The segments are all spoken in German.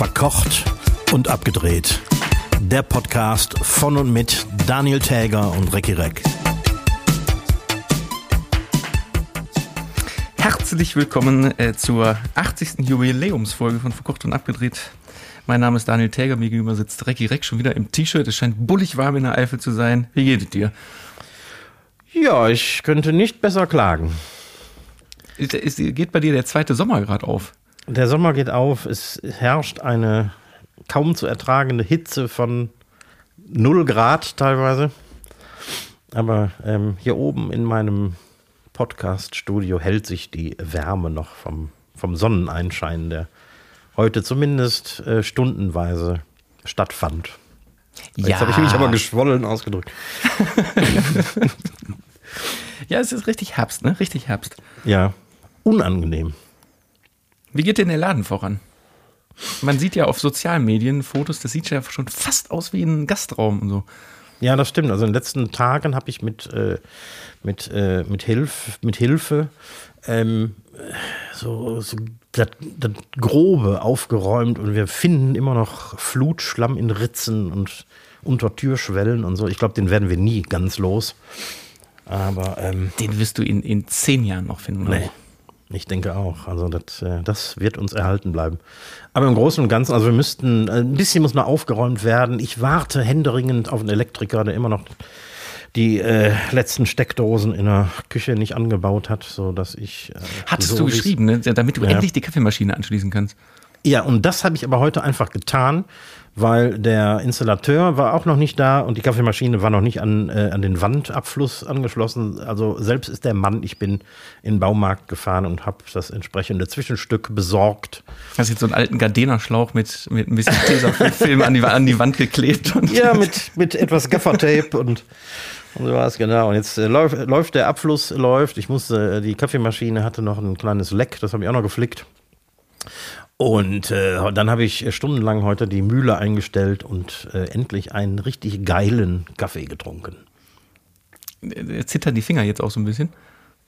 Verkocht und abgedreht. Der Podcast von und mit Daniel Täger und Recki Reck. Herzlich willkommen äh, zur 80. Jubiläumsfolge von Verkocht und abgedreht. Mein Name ist Daniel Täger, mir gegenüber sitzt Recki Reck schon wieder im T-Shirt. Es scheint bullig warm in der Eifel zu sein. Wie geht es dir? Ja, ich könnte nicht besser klagen. Ist, ist, geht bei dir der zweite Sommer gerade auf? Der Sommer geht auf, es herrscht eine kaum zu ertragende Hitze von 0 Grad teilweise. Aber ähm, hier oben in meinem Podcast-Studio hält sich die Wärme noch vom, vom Sonneneinschein, der heute zumindest äh, stundenweise stattfand. Ja. Jetzt habe ich mich aber geschwollen ausgedrückt. ja, es ist richtig Herbst, ne? Richtig Herbst. Ja, unangenehm. Wie geht denn der Laden voran? Man sieht ja auf sozialen Medien Fotos, das sieht ja schon fast aus wie ein Gastraum und so. Ja, das stimmt. Also in den letzten Tagen habe ich mit, äh, mit, äh, mit, Hilf, mit Hilfe ähm, so, so das, das, Grobe aufgeräumt und wir finden immer noch Flutschlamm in Ritzen und unter Türschwellen und so. Ich glaube, den werden wir nie ganz los. Aber ähm, den wirst du in, in zehn Jahren noch finden. Nee. Ich denke auch. Also das, äh, das wird uns erhalten bleiben. Aber im Großen und Ganzen, also wir müssten, äh, ein bisschen muss noch aufgeräumt werden. Ich warte händeringend auf einen Elektriker, der immer noch die äh, letzten Steckdosen in der Küche nicht angebaut hat, so dass ich. Äh, Hattest so du geschrieben, ne? damit du ja. endlich die Kaffeemaschine anschließen kannst. Ja, und das habe ich aber heute einfach getan weil der Installateur war auch noch nicht da und die Kaffeemaschine war noch nicht an, äh, an den Wandabfluss angeschlossen. Also selbst ist der Mann, ich bin in den Baumarkt gefahren und habe das entsprechende Zwischenstück besorgt. Hast jetzt so einen alten Gardena-Schlauch mit, mit ein bisschen Tesafilm an die, an die Wand geklebt. Ja, mit, mit etwas Gaffertape und und so war es genau. Und jetzt äh, läuft, läuft der Abfluss, läuft. Ich musste, äh, die Kaffeemaschine hatte noch ein kleines Leck, das habe ich auch noch geflickt. Und äh, dann habe ich stundenlang heute die Mühle eingestellt und äh, endlich einen richtig geilen Kaffee getrunken. Äh, zittern die Finger jetzt auch so ein bisschen?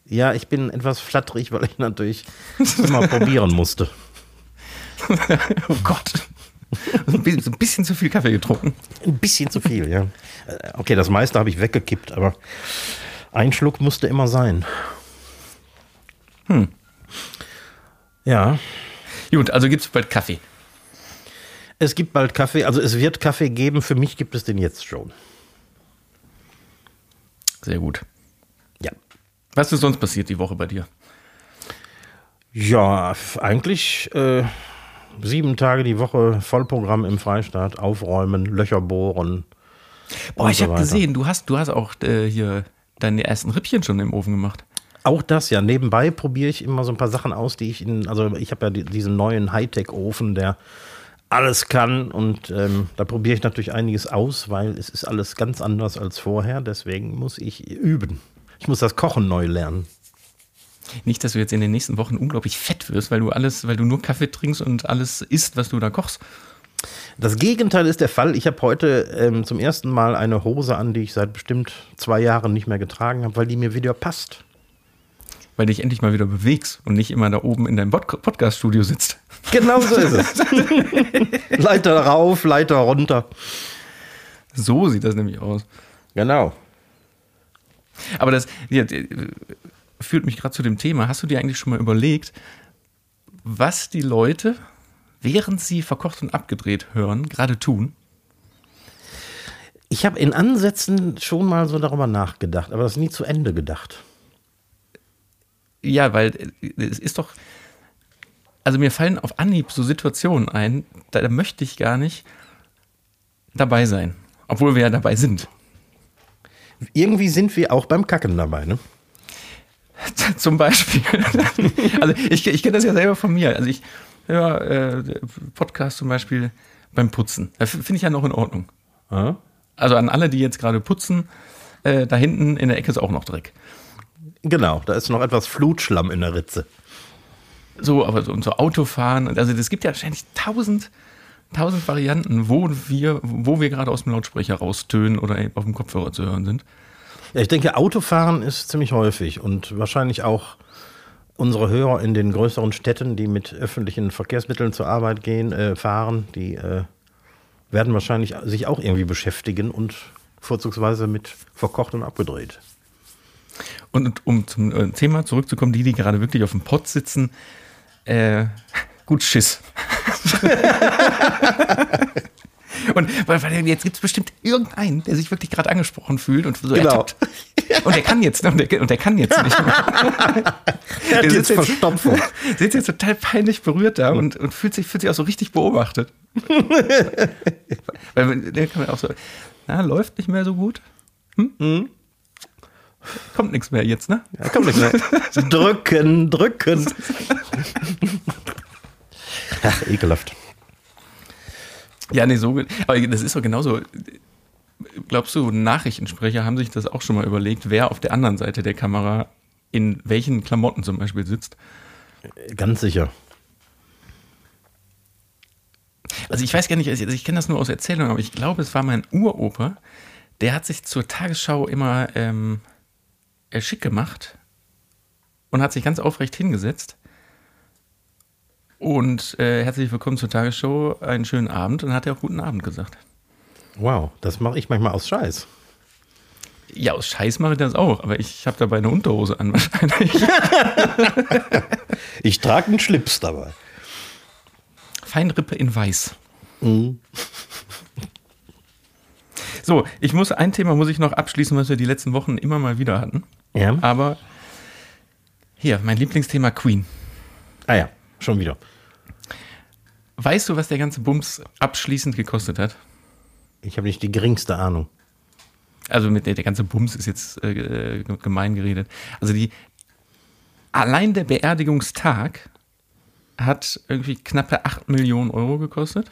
Ja, ich bin etwas flatterig, weil ich natürlich immer probieren musste. oh Gott. So ein, bisschen, so ein bisschen zu viel Kaffee getrunken. Ein bisschen zu viel, ja. Äh, okay, das meiste habe ich weggekippt, aber ein Schluck musste immer sein. Hm. Ja. Gut, also gibt es bald Kaffee. Es gibt bald Kaffee, also es wird Kaffee geben. Für mich gibt es den jetzt schon. Sehr gut. Ja. Was ist sonst passiert die Woche bei dir? Ja, eigentlich äh, sieben Tage die Woche Vollprogramm im Freistaat, aufräumen, Löcher bohren. Boah, ich so habe gesehen, du hast, du hast auch äh, hier deine ersten Rippchen schon im Ofen gemacht. Auch das, ja. Nebenbei probiere ich immer so ein paar Sachen aus, die ich in, also ich habe ja diesen neuen Hightech-Ofen, der alles kann und ähm, da probiere ich natürlich einiges aus, weil es ist alles ganz anders als vorher. Deswegen muss ich üben. Ich muss das Kochen neu lernen. Nicht, dass du jetzt in den nächsten Wochen unglaublich fett wirst, weil du alles, weil du nur Kaffee trinkst und alles isst, was du da kochst. Das Gegenteil ist der Fall. Ich habe heute ähm, zum ersten Mal eine Hose an, die ich seit bestimmt zwei Jahren nicht mehr getragen habe, weil die mir wieder passt weil du dich endlich mal wieder bewegst und nicht immer da oben in deinem Podcast-Studio sitzt. Genau so ist es. Leiter rauf, Leiter runter. So sieht das nämlich aus. Genau. Aber das ja, führt mich gerade zu dem Thema. Hast du dir eigentlich schon mal überlegt, was die Leute, während sie verkocht und abgedreht hören, gerade tun? Ich habe in Ansätzen schon mal so darüber nachgedacht, aber das nie zu Ende gedacht. Ja, weil äh, es ist doch. Also mir fallen auf Anhieb so Situationen ein, da, da möchte ich gar nicht dabei sein. Obwohl wir ja dabei sind. Irgendwie sind wir auch beim Kacken dabei, ne? Zum Beispiel. also ich, ich kenne das ja selber von mir. Also ich höre äh, Podcast zum Beispiel beim Putzen. Finde ich ja noch in Ordnung. Also an alle, die jetzt gerade putzen, äh, da hinten in der Ecke ist auch noch Dreck. Genau, da ist noch etwas Flutschlamm in der Ritze. So, aber so, und so Autofahren, also es gibt ja wahrscheinlich tausend, tausend Varianten, wo wir, wo wir gerade aus dem Lautsprecher raustönen oder auf dem Kopfhörer zu hören sind. Ja, ich denke, Autofahren ist ziemlich häufig und wahrscheinlich auch unsere Hörer in den größeren Städten, die mit öffentlichen Verkehrsmitteln zur Arbeit gehen, äh, fahren, die äh, werden wahrscheinlich sich auch irgendwie beschäftigen und vorzugsweise mit verkocht und abgedreht. Und um zum äh, Thema zurückzukommen, die, die gerade wirklich auf dem Pott sitzen, äh, gut Schiss. Und weil, weil jetzt gibt es bestimmt irgendeinen, der sich wirklich gerade angesprochen fühlt und so Genau. ertappt. Und der kann jetzt, und der, und der kann jetzt nicht mehr. Der Der jetzt sitzt Verstopfung. Sitzt jetzt total peinlich berührt da und, und fühlt, sich, fühlt sich auch so richtig beobachtet. weil der kann man auch so, na, läuft nicht mehr so gut. Hm? Kommt nichts mehr jetzt, ne? Ja, komm nicht mehr. drücken, drücken. Ach, ekelhaft. Ja, nee, so. Aber das ist doch genauso. Glaubst du, Nachrichtensprecher haben sich das auch schon mal überlegt, wer auf der anderen Seite der Kamera in welchen Klamotten zum Beispiel sitzt? Ganz sicher. Also ich weiß gar nicht, also ich kenne das nur aus Erzählungen, aber ich glaube, es war mein Uropa, der hat sich zur Tagesschau immer ähm, äh, schick gemacht und hat sich ganz aufrecht hingesetzt. Und äh, herzlich willkommen zur Tagesschau, einen schönen Abend und hat er auch guten Abend gesagt. Wow, das mache ich manchmal aus Scheiß. Ja, aus Scheiß mache ich das auch, aber ich habe dabei eine Unterhose an wahrscheinlich. Ich trage einen Schlips dabei. Feinrippe in Weiß. So, ich muss ein Thema muss ich noch abschließen, was wir die letzten Wochen immer mal wieder hatten. Ja. Aber hier, mein Lieblingsthema Queen. Ah ja, schon wieder. Weißt du, was der ganze Bums abschließend gekostet hat? Ich habe nicht die geringste Ahnung. Also mit der, der ganze Bums ist jetzt äh, gemein geredet. Also die allein der Beerdigungstag hat irgendwie knappe 8 Millionen Euro gekostet.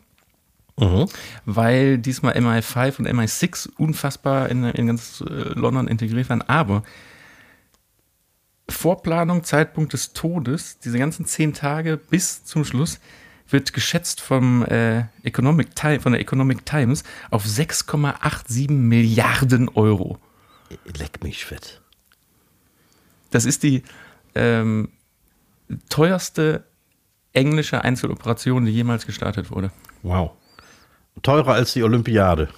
Mhm. weil diesmal MI5 und MI6 unfassbar in, in ganz äh, London integriert waren. Aber Vorplanung, Zeitpunkt des Todes, diese ganzen zehn Tage bis zum Schluss, wird geschätzt vom, äh, Economic Time, von der Economic Times auf 6,87 Milliarden Euro. Leck mich fett. Das ist die ähm, teuerste englische Einzeloperation, die jemals gestartet wurde. Wow. Teurer als die Olympiade.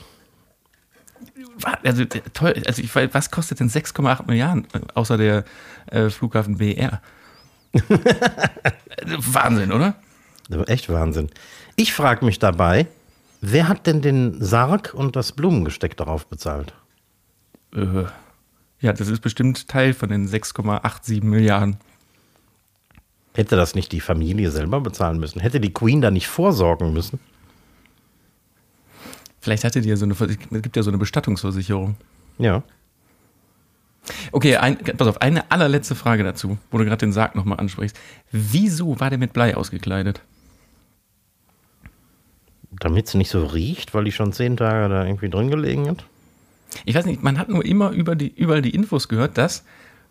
Also, teuer, also ich was kostet denn 6,8 Milliarden äh, außer der äh, Flughafen BR? Wahnsinn, oder? Echt Wahnsinn. Ich frage mich dabei, wer hat denn den Sarg und das Blumengesteck darauf bezahlt? Äh, ja, das ist bestimmt Teil von den 6,87 Milliarden. Hätte das nicht die Familie selber bezahlen müssen? Hätte die Queen da nicht vorsorgen müssen? Vielleicht hatte die ja so eine, es gibt ja so eine Bestattungsversicherung. Ja. Okay, ein, pass auf, eine allerletzte Frage dazu, wo du gerade den Sarg nochmal ansprichst. Wieso war der mit Blei ausgekleidet? Damit es nicht so riecht, weil die schon zehn Tage da irgendwie drin gelegen hat? Ich weiß nicht, man hat nur immer über die, überall die Infos gehört, dass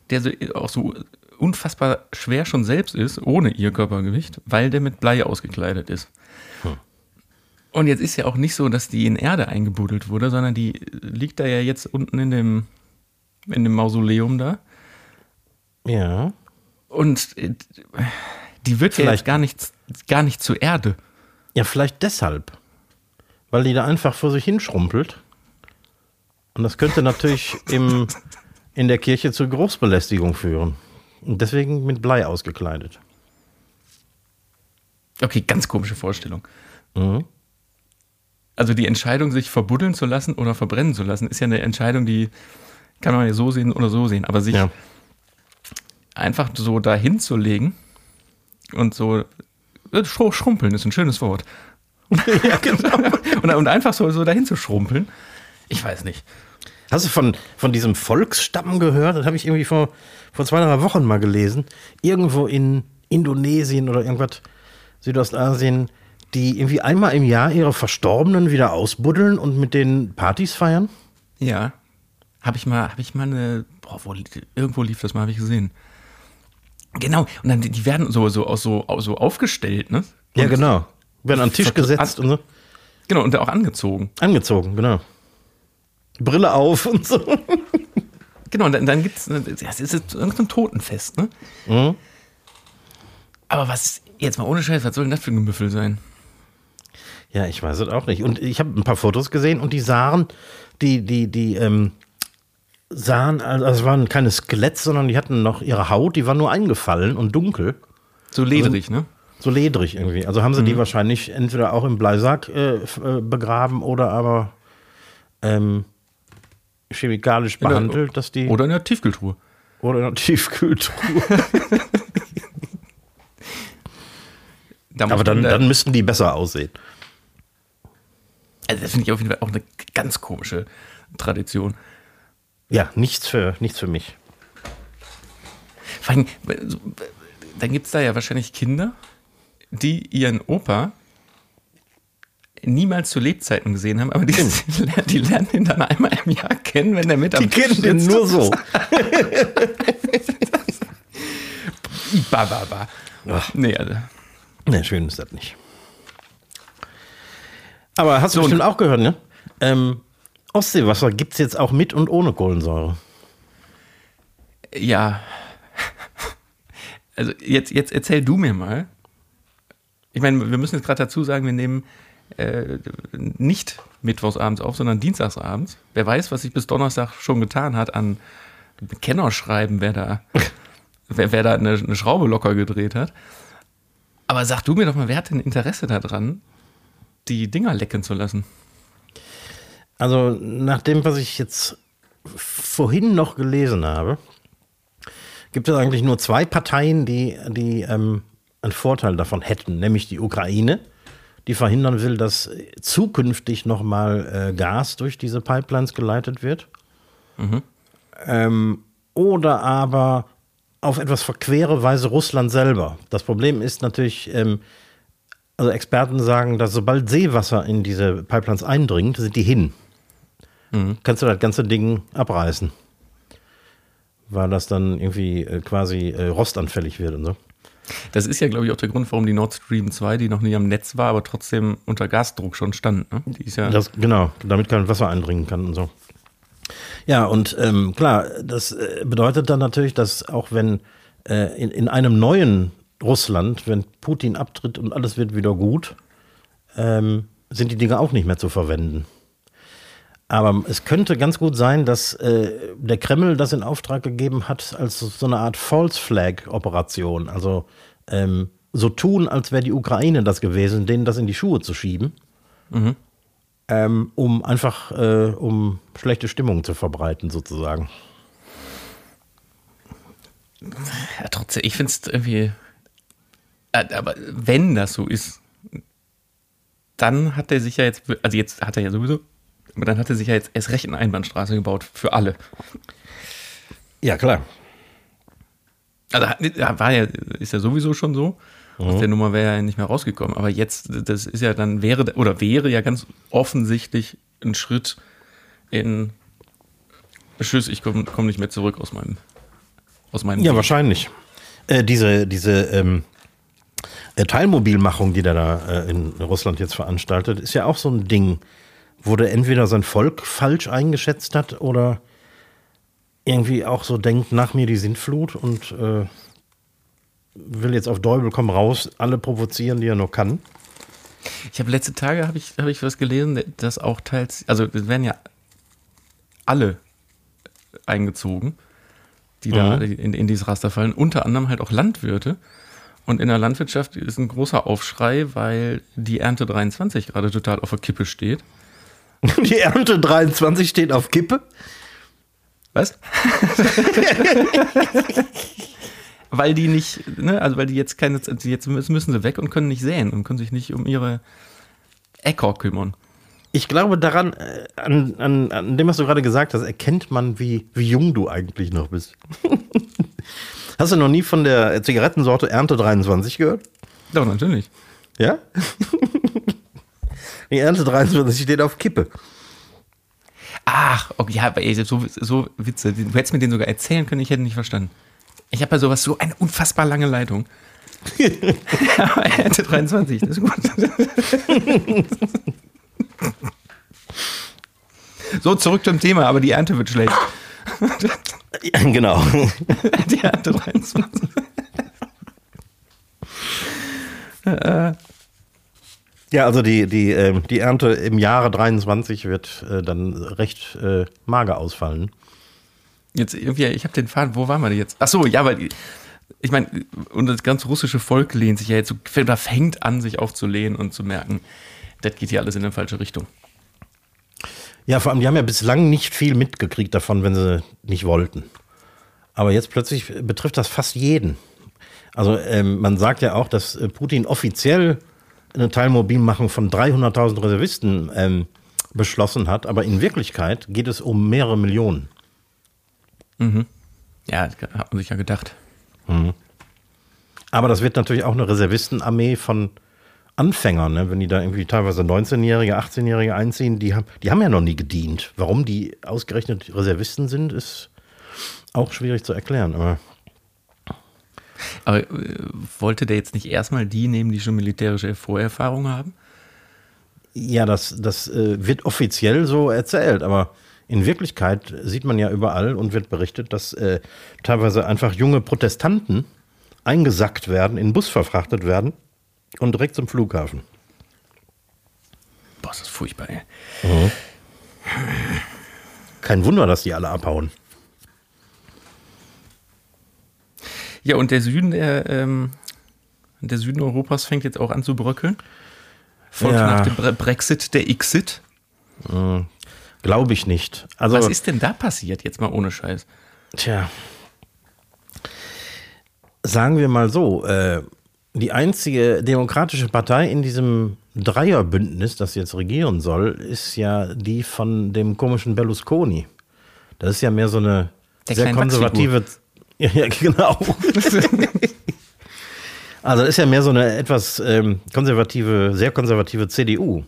der so, auch so unfassbar schwer schon selbst ist, ohne ihr Körpergewicht, weil der mit Blei ausgekleidet ist. Und jetzt ist ja auch nicht so, dass die in Erde eingebuddelt wurde, sondern die liegt da ja jetzt unten in dem, in dem Mausoleum da. Ja. Und äh, die wird ja Vielleicht- jetzt gar nicht, gar nicht zur Erde. Ja, vielleicht deshalb. Weil die da einfach vor sich hinschrumpelt. Und das könnte natürlich im, in der Kirche zu Geruchsbelästigung führen. Und deswegen mit Blei ausgekleidet. Okay, ganz komische Vorstellung. Mhm. Also die Entscheidung, sich verbuddeln zu lassen oder verbrennen zu lassen, ist ja eine Entscheidung, die kann man ja so sehen oder so sehen. Aber sich Ja. einfach so dahin zu legen und so äh, schru- schrumpeln ist ein schönes Wort. ja, genau. Und, und einfach so, so dahin zu schrumpeln, ich weiß nicht. Hast du von, von diesem Volksstamm gehört? Das habe ich irgendwie vor, vor zwei, drei Wochen mal gelesen. Irgendwo in Indonesien oder irgendwas, Südostasien, die irgendwie einmal im Jahr ihre Verstorbenen wieder ausbuddeln und mit denen Partys feiern. Ja, habe ich mal, habe ich mal eine, boah, wo, irgendwo lief das mal, habe ich gesehen. Genau, und dann die- werden so so so, so aufgestellt, ne? Ja, Und- genau. Werden an den Tisch gesetzt und so. Genau, und auch angezogen. Angezogen, genau. Brille auf und so. Genau, und dann, dann gibt es, das ist jetzt irgendein Totenfest, ne? Mhm. Aber was, jetzt mal ohne Scheiß, was soll denn das für ein Gemüffel sein? Ja, ich weiß es auch nicht. Und ich habe ein paar Fotos gesehen und die sahen, die, die, die, ähm, sahen, also es waren keine Skeletts, sondern die hatten noch ihre Haut, die war nur eingefallen und dunkel. So ledrig, also, ne? So ledrig irgendwie. Also haben sie mhm. die wahrscheinlich entweder auch im Bleisack äh, äh begraben oder aber ähm, chemikalisch behandelt, der, dass die. Oder in der Tiefkühltruhe. Oder in der Tiefkühltruhe. aber dann, dann müssten die besser aussehen. Also das finde ich auf jeden Fall auch eine ganz komische Tradition. Ja, nichts für, nichts für mich. Vor allem, dann gibt es da ja wahrscheinlich Kinder, die ihren Opa niemals zu Lebzeiten gesehen haben, aber die, die lernen ihn dann einmal im Jahr kennen, wenn der mit am Die kennen den nur so. Ibababa. Nee, also. Nee, schön ist das nicht. Aber hast du so, bestimmt auch gehört, ne? Ähm, Ostseewasser gibt es jetzt auch mit und ohne Kohlensäure. Ja. Also jetzt, jetzt erzähl du mir mal. Ich meine, wir müssen jetzt gerade dazu sagen, wir nehmen äh, nicht mittwochsabends auf, sondern dienstagsabends. Wer weiß, was sich bis Donnerstag schon getan hat an Kennerschreiben, wer da, wer, wer da eine, eine Schraube locker gedreht hat. Aber sag du mir doch mal, wer hat denn Interesse daran, die Dinger lecken zu lassen? Also nach dem, was ich jetzt vorhin noch gelesen habe, gibt es eigentlich nur zwei Parteien, die, die ähm, einen Vorteil davon hätten, nämlich die Ukraine, die verhindern will, dass zukünftig nochmal äh, Gas durch diese Pipelines geleitet wird. Mhm. Ähm, oder aber auf etwas verquere Weise Russland selber. Das Problem ist natürlich, ähm, also Experten sagen, dass sobald Seewasser in diese Pipelines eindringt, sind die hin mhm. kannst du das ganze Ding abreißen. Weil das dann irgendwie äh, quasi äh, rostanfällig wird und so. Das ist ja, glaube ich, auch der Grund, warum die Nord Stream 2, die noch nie am Netz war, aber trotzdem unter Gasdruck schon stand. Ne? Ja das, genau, damit kein Wasser eindringen kann und so. Ja, und ähm, klar, das äh, bedeutet dann natürlich, dass auch wenn äh, in, in einem neuen Russland, wenn Putin abtritt und alles wird wieder gut, ähm, sind die Dinge auch nicht mehr zu verwenden. Aber es könnte ganz gut sein, dass äh, der Kreml das in Auftrag gegeben hat als so eine Art False Flag Operation. Also ähm, so tun, als wäre die Ukraine das gewesen, denen das in die Schuhe zu schieben. Mhm. Ähm, um einfach äh, um schlechte Stimmung zu verbreiten, sozusagen. Ja, trotzdem, ich finde es irgendwie. Äh, aber wenn das so ist, dann hat er sich ja jetzt, also jetzt hat er ja sowieso aber dann hat er sich ja jetzt erst recht eine Einbahnstraße gebaut für alle. Ja, klar. Also war ja, ist ja sowieso schon so. Mhm. Aus der Nummer wäre ja nicht mehr rausgekommen. Aber jetzt, das ist ja dann, wäre, oder wäre ja ganz offensichtlich ein Schritt in Tschüss, ich komme komm nicht mehr zurück aus meinem aus meinem Ja, Weg. wahrscheinlich. Äh, diese diese ähm, äh, Teilmobilmachung, die der da äh, in Russland jetzt veranstaltet, ist ja auch so ein Ding wo der entweder sein Volk falsch eingeschätzt hat oder irgendwie auch so denkt, nach mir die Sintflut und äh, will jetzt auf Däubel komm raus, alle provozieren, die er nur kann. Ich habe letzte Tage habe ich, hab ich was gelesen, dass auch teils, also es werden ja alle eingezogen, die mhm. da in, in dieses Raster fallen, unter anderem halt auch Landwirte. Und in der Landwirtschaft ist ein großer Aufschrei, weil die Ernte 23 gerade total auf der Kippe steht. Die Ernte 23 steht auf Kippe. Was? weil die nicht, ne, also weil die jetzt keine, jetzt müssen sie weg und können nicht säen und können sich nicht um ihre Äcker kümmern. Ich glaube daran, äh, an, an, an dem, was du gerade gesagt hast, erkennt man, wie, wie jung du eigentlich noch bist. hast du noch nie von der Zigarettensorte Ernte 23 gehört? Doch, natürlich. Ja? Die Ernte 23 steht auf Kippe. Ach, okay, ja, aber ey, so, so Witze. Du hättest mir den sogar erzählen können, ich hätte nicht verstanden. Ich habe bei sowas so eine unfassbar lange Leitung. Ernte 23, das ist gut. so, zurück zum Thema, aber die Ernte wird schlecht. genau. die Ernte 23. Ja, also die, die, äh, die Ernte im Jahre 23 wird äh, dann recht äh, mager ausfallen. Jetzt irgendwie, ich habe den Faden, wo waren wir denn jetzt? Ach so, ja, weil ich meine, und das ganze russische Volk lehnt sich ja jetzt so, oder fängt an, sich aufzulehnen und zu merken, das geht hier alles in eine falsche Richtung. Ja, vor allem, die haben ja bislang nicht viel mitgekriegt davon, wenn sie nicht wollten. Aber jetzt plötzlich betrifft das fast jeden. Also ähm, man sagt ja auch, dass äh, Putin offiziell eine Teilmobilmachung von 300.000 Reservisten ähm, beschlossen hat, aber in Wirklichkeit geht es um mehrere Millionen. Mhm. Ja, das hat man sich ja gedacht. Mhm. Aber das wird natürlich auch eine Reservistenarmee von Anfängern, ne? wenn die da irgendwie teilweise 19-Jährige, 18-Jährige einziehen, die haben, die haben ja noch nie gedient. Warum die ausgerechnet Reservisten sind, ist auch schwierig zu erklären. Aber, aber äh, wollte der jetzt nicht erstmal die nehmen, die schon militärische Vorerfahrung haben? Ja, das, das äh, wird offiziell so erzählt, aber in Wirklichkeit sieht man ja überall und wird berichtet, dass äh, teilweise einfach junge Protestanten eingesackt werden, in Bus verfrachtet werden und direkt zum Flughafen. Boah, das ist furchtbar, ey. Mhm. Kein Wunder, dass die alle abhauen. Ja, und der Süden, der, ähm, der Süden Europas fängt jetzt auch an zu bröckeln. Folgt ja. nach dem Brexit der Exit. Mhm. Glaube ich nicht. Also, Was ist denn da passiert, jetzt mal ohne Scheiß? Tja. Sagen wir mal so, äh, die einzige demokratische Partei in diesem Dreierbündnis, das jetzt regieren soll, ist ja die von dem komischen Berlusconi. Das ist ja mehr so eine Der sehr konservative. Ja, ja, genau. also ist ja mehr so eine etwas ähm, konservative, sehr konservative CDU.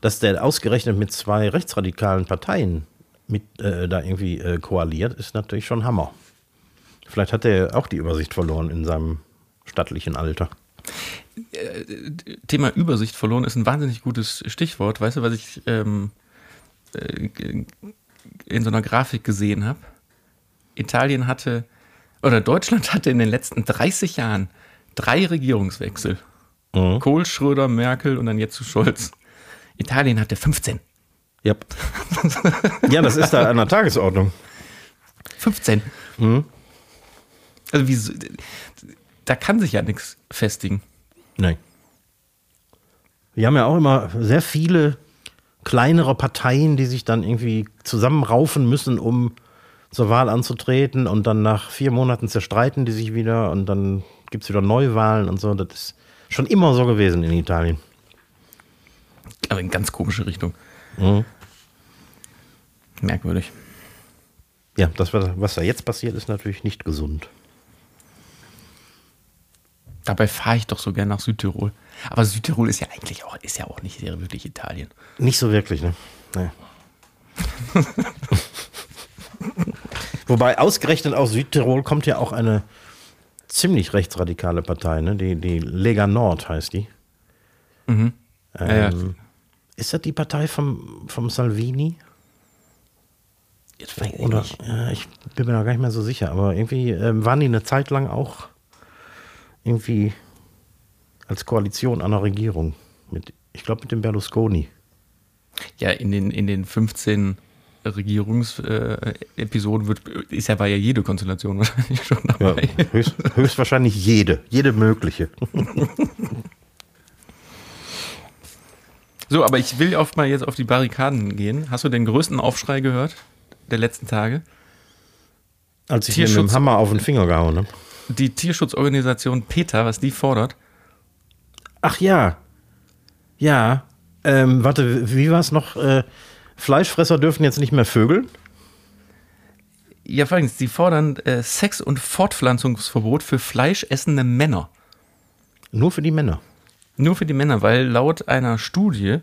Dass der ausgerechnet mit zwei rechtsradikalen Parteien mit, äh, da irgendwie äh, koaliert, ist natürlich schon Hammer. Vielleicht hat er auch die Übersicht verloren in seinem stattlichen Alter. Äh, Thema Übersicht verloren ist ein wahnsinnig gutes Stichwort. Weißt du, was ich ähm, äh, in so einer Grafik gesehen habe? Italien hatte, oder Deutschland hatte in den letzten 30 Jahren drei Regierungswechsel. Mhm. Kohl, Schröder, Merkel und dann jetzt zu Scholz. Italien hatte 15. Yep. ja, das ist da an der Tagesordnung. 15. Mhm. Also wie, da kann sich ja nichts festigen. Nein. Wir haben ja auch immer sehr viele kleinere Parteien, die sich dann irgendwie zusammenraufen müssen, um zur Wahl anzutreten und dann nach vier Monaten zerstreiten die sich wieder und dann gibt es wieder Neuwahlen und so. Das ist schon immer so gewesen in Italien. Aber in ganz komische Richtung. Mhm. Merkwürdig. Ja, das, was da jetzt passiert, ist natürlich nicht gesund. Dabei fahre ich doch so gern nach Südtirol. Aber Südtirol ist ja eigentlich auch, ist ja auch nicht sehr wirklich Italien. Nicht so wirklich, ne? Nee. Wobei ausgerechnet aus Südtirol kommt ja auch eine ziemlich rechtsradikale Partei, ne? Die, die Lega Nord heißt die. Mhm. Ähm, ja, ja. Ist das die Partei vom, vom Salvini? Jetzt weiß ich Oder, nicht. Ja, ich bin mir da gar nicht mehr so sicher, aber irgendwie ähm, waren die eine Zeit lang auch irgendwie als Koalition an der Regierung. Mit, ich glaube, mit dem Berlusconi. Ja, in den, in den 15 Regierungsepisoden wird, ist ja, war ja jede Konstellation wahrscheinlich schon dabei. Ja, höchst, höchstwahrscheinlich jede, jede mögliche. so, aber ich will oft mal jetzt auf die Barrikaden gehen. Hast du den größten Aufschrei gehört der letzten Tage? Als ich mir mit dem Hammer auf den Finger gehauen habe die Tierschutzorganisation PETA, was die fordert? Ach ja. Ja. Ähm, warte, wie war es noch? Äh, Fleischfresser dürfen jetzt nicht mehr vögeln? Ja, folgendes: Sie fordern äh, Sex- und Fortpflanzungsverbot für fleischessende Männer. Nur für die Männer. Nur für die Männer, weil laut einer Studie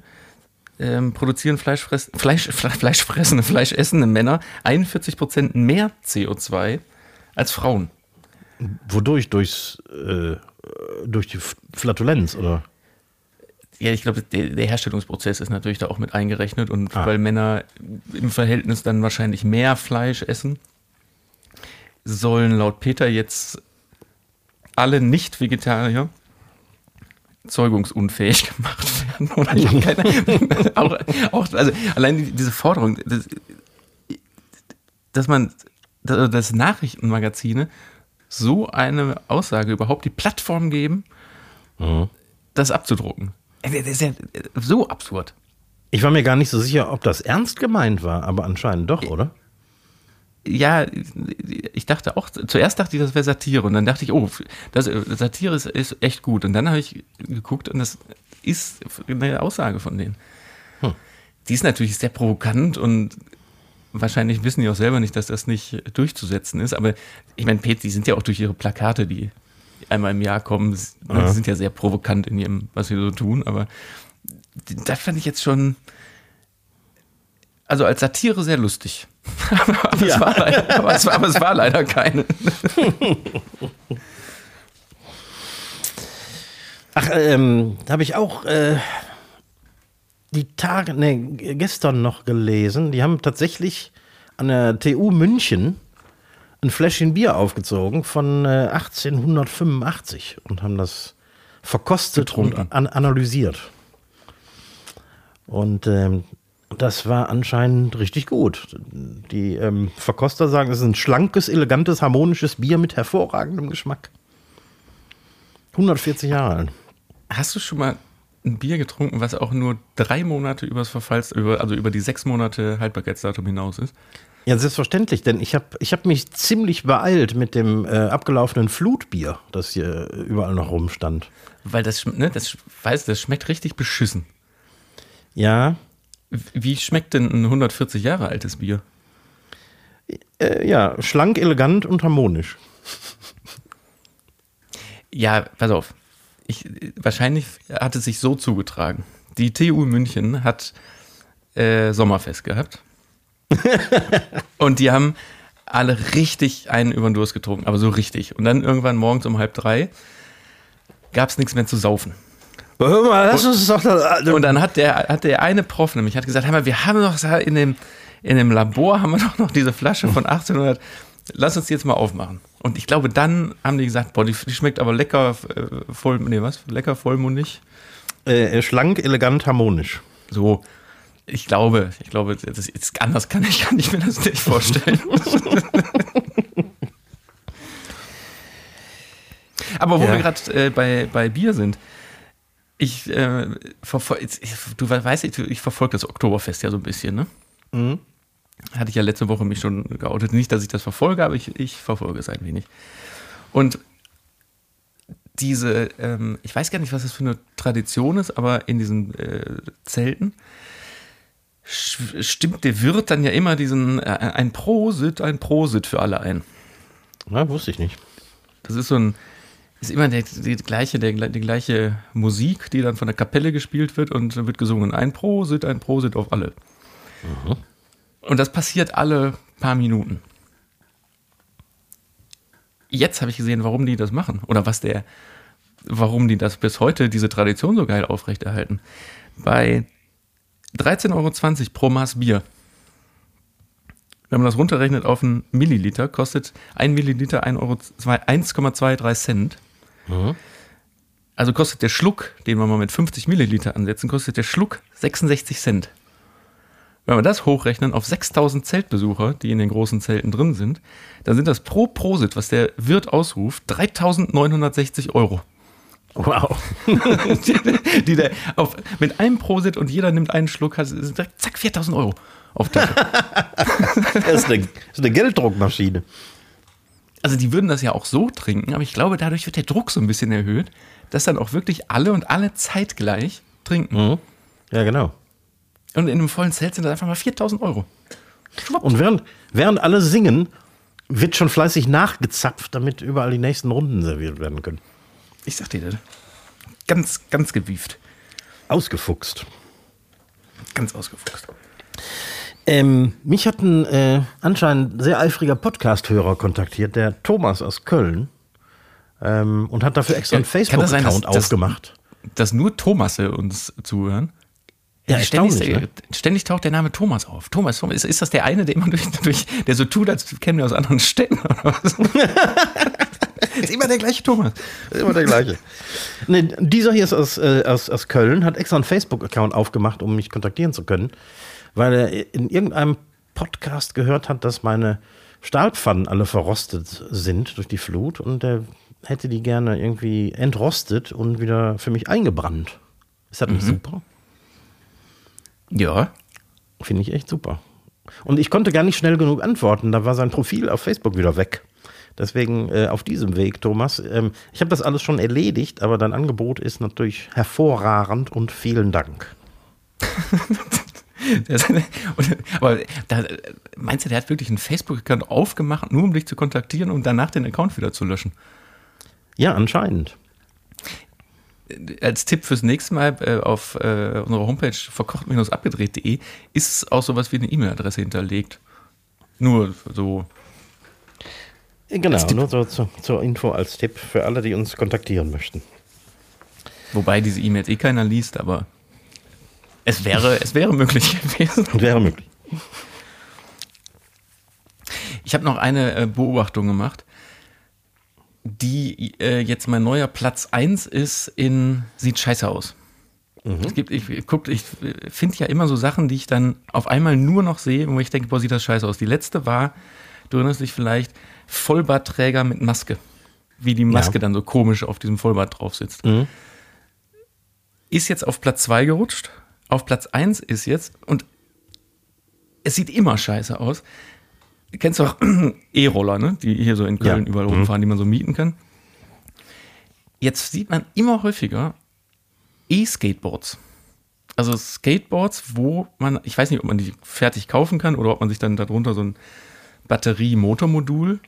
ähm, produzieren Fleischfress Fleisch, Fleischfressende, fleischessende Männer 41% mehr CO2 als Frauen. Wodurch? Durchs, äh, durch die Flatulenz, oder? Ja, ich glaube, der, der, Herstellungsprozess ist natürlich da auch mit eingerechnet und ah. weil Männer im Verhältnis dann wahrscheinlich mehr Fleisch essen, sollen laut Peter jetzt alle Nicht-Vegetarier zeugungsunfähig gemacht werden. Oder ich keine, auch, auch, also allein diese Forderung, das, dass man, dass Nachrichtenmagazine so eine Aussage überhaupt die Plattform geben, mhm. das abzudrucken. Das ist ja so absurd. Ich war mir gar nicht so sicher, ob das ernst gemeint war, aber anscheinend doch, oder? Ja, ich dachte auch, zuerst dachte ich, das wäre Satire und dann dachte ich, oh, das, Satire ist, ist echt gut. Und dann habe ich geguckt und das ist eine Aussage von denen. Hm. Die ist natürlich sehr provokant und wahrscheinlich wissen die auch selber nicht, dass das nicht durchzusetzen ist. Aber ich meine, Pet, die sind ja auch durch ihre Plakate, die einmal im Jahr kommen, ja. die sind ja sehr provokant in ihrem, was sie so tun. Aber das fand ich jetzt schon, also als Satire sehr lustig. aber, ja. es war leider, aber, es aber es war leider keine. Ach, ähm, habe ich auch äh, die Tage, ne, gestern noch gelesen. Die haben tatsächlich an der TU München ein Fläschchen Bier aufgezogen von äh, 1885 und haben das verkostet Getrunken. und an analysiert. Und ähm, das war anscheinend richtig gut. Die ähm, Verkoster sagen, es ist ein schlankes, elegantes, harmonisches Bier mit hervorragendem Geschmack. 140 Jahre alt. Hast du schon mal ein Bier getrunken, was auch nur drei Monate übers Verfalls, über, also über die sechs Monate Haltbarkeitsdatum hinaus ist? Ja, selbstverständlich, denn ich habe ich hab mich ziemlich beeilt mit dem äh, abgelaufenen Flutbier, das hier überall noch rumstand. Weil das, ne, das, weiß, das schmeckt richtig beschissen. Ja. Wie schmeckt denn ein 140 Jahre altes Bier? Äh, ja, schlank, elegant und harmonisch. Ja, pass auf. Ich, wahrscheinlich hat es sich so zugetragen. Die TU München hat äh, Sommerfest gehabt. und die haben alle richtig einen über den Durst getrunken, aber so richtig. Und dann irgendwann morgens um halb drei gab es nichts mehr zu saufen. Hör mal, lass uns doch da, Und dann hat der, hat der eine Prof nämlich hat gesagt, hör mal, wir haben doch in dem, in dem Labor haben wir doch noch diese Flasche von 1800. Lass uns die jetzt mal aufmachen. Und ich glaube, dann haben die gesagt, boah, die, die schmeckt aber lecker äh, voll, nee, was? Lecker vollmundig. Äh, schlank, elegant, harmonisch. So. Ich glaube, ich glaube, das ist, anders kann ich, kann ich mir das nicht vorstellen. aber wo ja. wir gerade äh, bei, bei Bier sind, ich, äh, du weißt, ich, ich verfolge das Oktoberfest ja so ein bisschen, ne? Mhm. Hatte ich ja letzte Woche mich schon geoutet. Nicht, dass ich das verfolge, aber ich, ich verfolge es ein wenig. Und diese, ähm, ich weiß gar nicht, was das für eine Tradition ist, aber in diesen äh, Zelten stimmt der Wirt dann ja immer diesen, äh, ein Prosit, ein Prosit für alle ein. Na, wusste ich nicht. Das ist so ein, ist immer der, die, gleiche, der, die gleiche Musik, die dann von der Kapelle gespielt wird und wird gesungen. Ein Prosit, ein Prosit auf alle. Mhm. Und das passiert alle paar Minuten. Jetzt habe ich gesehen, warum die das machen. Oder was der, warum die das bis heute, diese Tradition so geil aufrechterhalten. Bei 13,20 Euro pro Maß Bier. Wenn man das runterrechnet auf einen Milliliter, kostet ein Milliliter 1,23 Cent. Mhm. Also kostet der Schluck, den wir mal mit 50 Milliliter ansetzen, kostet der Schluck 66 Cent. Wenn wir das hochrechnen auf 6000 Zeltbesucher, die in den großen Zelten drin sind, dann sind das pro Prosit, was der Wirt ausruft, 3960 Euro. Wow. die, die der auf, mit einem Prosit und jeder nimmt einen Schluck, sind direkt zack, 4000 Euro auf Tasche. das, ist eine, das ist eine Gelddruckmaschine also die würden das ja auch so trinken, aber ich glaube, dadurch wird der Druck so ein bisschen erhöht, dass dann auch wirklich alle und alle zeitgleich trinken. Mhm. Ja, genau. Und in einem vollen Zelt sind das einfach mal 4000 Euro. Schwupp. Und während, während alle singen, wird schon fleißig nachgezapft, damit überall die nächsten Runden serviert werden können. Ich sag dir das. Ganz, ganz gewieft. Ausgefuchst. Ganz ausgefuchst. Ähm, mich hat ein äh, anscheinend sehr eifriger Podcast-Hörer kontaktiert, der Thomas aus Köln, ähm, und hat dafür extra einen Facebook-Account aufgemacht. Dass, dass nur Thomasse uns zuhören? Ja, ständig, ne? ständig, taucht der Name Thomas auf. Thomas, Thomas ist, ist das der eine, der immer durch, durch der so tut, als käme er aus anderen Städten oder was? ist immer der gleiche Thomas. Ist immer der gleiche. Nee, dieser hier ist aus, äh, aus, aus Köln, hat extra einen Facebook-Account aufgemacht, um mich kontaktieren zu können, weil er in irgendeinem Podcast gehört hat, dass meine Stahlpfannen alle verrostet sind durch die Flut und er hätte die gerne irgendwie entrostet und wieder für mich eingebrannt. Ist das nicht super? Ja. Finde ich echt super. Und ich konnte gar nicht schnell genug antworten. Da war sein Profil auf Facebook wieder weg. Deswegen äh, auf diesem Weg, Thomas. Ähm, ich habe das alles schon erledigt, aber dein Angebot ist natürlich hervorragend und vielen Dank. aber da, meinst du, der hat wirklich einen Facebook-Account aufgemacht, nur um dich zu kontaktieren und danach den Account wieder zu löschen? Ja, anscheinend. Als Tipp fürs nächste Mal äh, auf äh, unserer Homepage verkocht-abgedreht.de ist auch sowas wie eine E-Mail-Adresse hinterlegt. Nur so. Genau, nur so zu, zur Info als Tipp für alle, die uns kontaktieren möchten. Wobei diese E-Mails eh keiner liest, aber es wäre, es wäre möglich gewesen. Wäre möglich. Ich habe noch eine äh, Beobachtung gemacht die äh, jetzt mein neuer Platz 1 ist in Sieht scheiße aus. Mhm. Es gibt, ich, guck, ich finde ja immer so Sachen, die ich dann auf einmal nur noch sehe, wo ich denke, boah, sieht das scheiße aus. Die letzte war, du erinnerst dich vielleicht, Vollbartträger mit Maske. Wie die Maske ja. dann so komisch auf diesem Vollbart drauf sitzt. Mhm. Ist jetzt auf Platz 2 gerutscht. Auf Platz 1 ist jetzt, und es sieht immer scheiße aus, kennst du auch E-Roller, ne? die hier so in Köln ja. überall mhm. rumfahren, die man so mieten kann. Jetzt sieht man immer häufiger E-Skateboards. Also Skateboards, wo man, ich weiß nicht, ob man die fertig kaufen kann oder ob man sich dann darunter so ein Batterie-Motormodul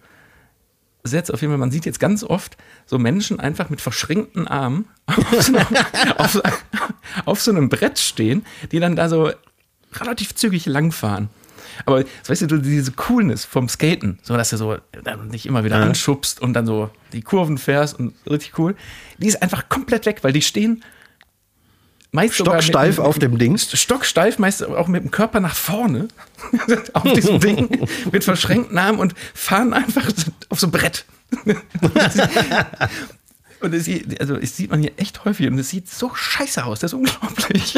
setzt. Auf jeden Fall, man sieht jetzt ganz oft so Menschen einfach mit verschränkten Armen auf so, auf, auf so einem Brett stehen, die dann da so relativ zügig langfahren. Aber weißt du, diese Coolness vom Skaten, so dass du so dann dich immer wieder ja. anschubst und dann so die Kurven fährst und richtig cool, die ist einfach komplett weg, weil die stehen meist stocksteif auf dem Ding. Stocksteif, meist auch mit dem Körper nach vorne auf diesem Ding mit verschränkten Armen und fahren einfach auf so ein Brett. Und es, also, es sieht man hier echt häufig und es sieht so scheiße aus, das ist unglaublich.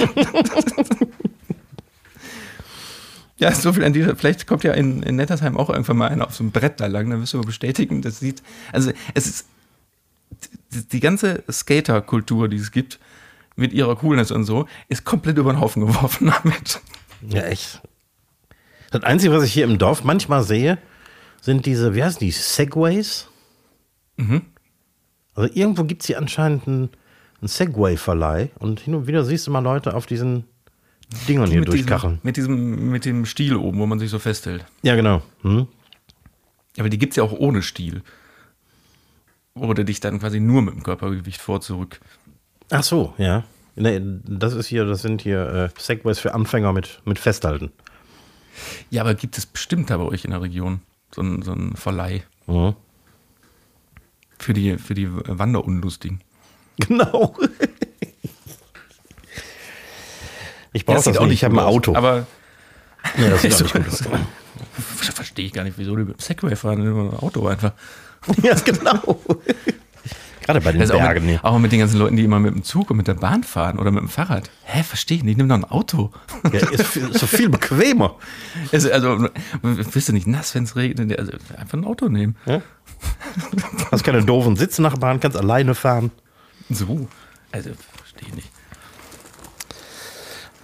Ja, so viel an dieser. Vielleicht kommt ja in, in Nettersheim auch irgendwann mal einer auf so einem Brett da lang, dann wirst du bestätigen, das sieht. Also, es ist. Die, die ganze Skater-Kultur, die es gibt, mit ihrer Coolness und so, ist komplett über den Haufen geworfen damit. Ja, echt. Das Einzige, was ich hier im Dorf manchmal sehe, sind diese, wie heißen die, Segways? Mhm. Also irgendwo gibt es hier anscheinend einen, einen Segway-Verleih und hin und wieder siehst du mal Leute auf diesen Dingern hier durchkacheln. mit, diesem, mit dem Stiel oben, wo man sich so festhält. Ja, genau. Hm. Aber die gibt es ja auch ohne Stiel. Oder dich dann quasi nur mit dem Körpergewicht vor zurück. Ach so, ja. Nee, das ist hier, das sind hier äh, Segways für Anfänger mit, mit Festhalten. Ja, aber gibt es bestimmt da bei euch in der Region so ein, so ein Verleih. Mhm. Für die, für die Wanderunlustigen. Genau. Ich brauche ja, das, das auch nicht, ich habe ein Auto. Aber ja, das sieht auch nicht gut aus. Verstehe ich gar nicht, wieso die mit dem Segway fahren, nur ein Auto einfach. Ja, genau. Gerade bei den das Bergen. Auch mit, auch mit, den ganzen Leuten, die immer mit dem Zug und mit der Bahn fahren oder mit dem Fahrrad. Hä, verstehe ich nicht, nimm doch ein Auto. Ja, ist, ist so viel bequemer. Ist, also, bist du nicht nass, wenn es regnet? Also, einfach ein Auto nehmen. Ja? Hast keine doofen Sitznachbarn, kannst alleine fahren. So, also, verstehe ich nicht.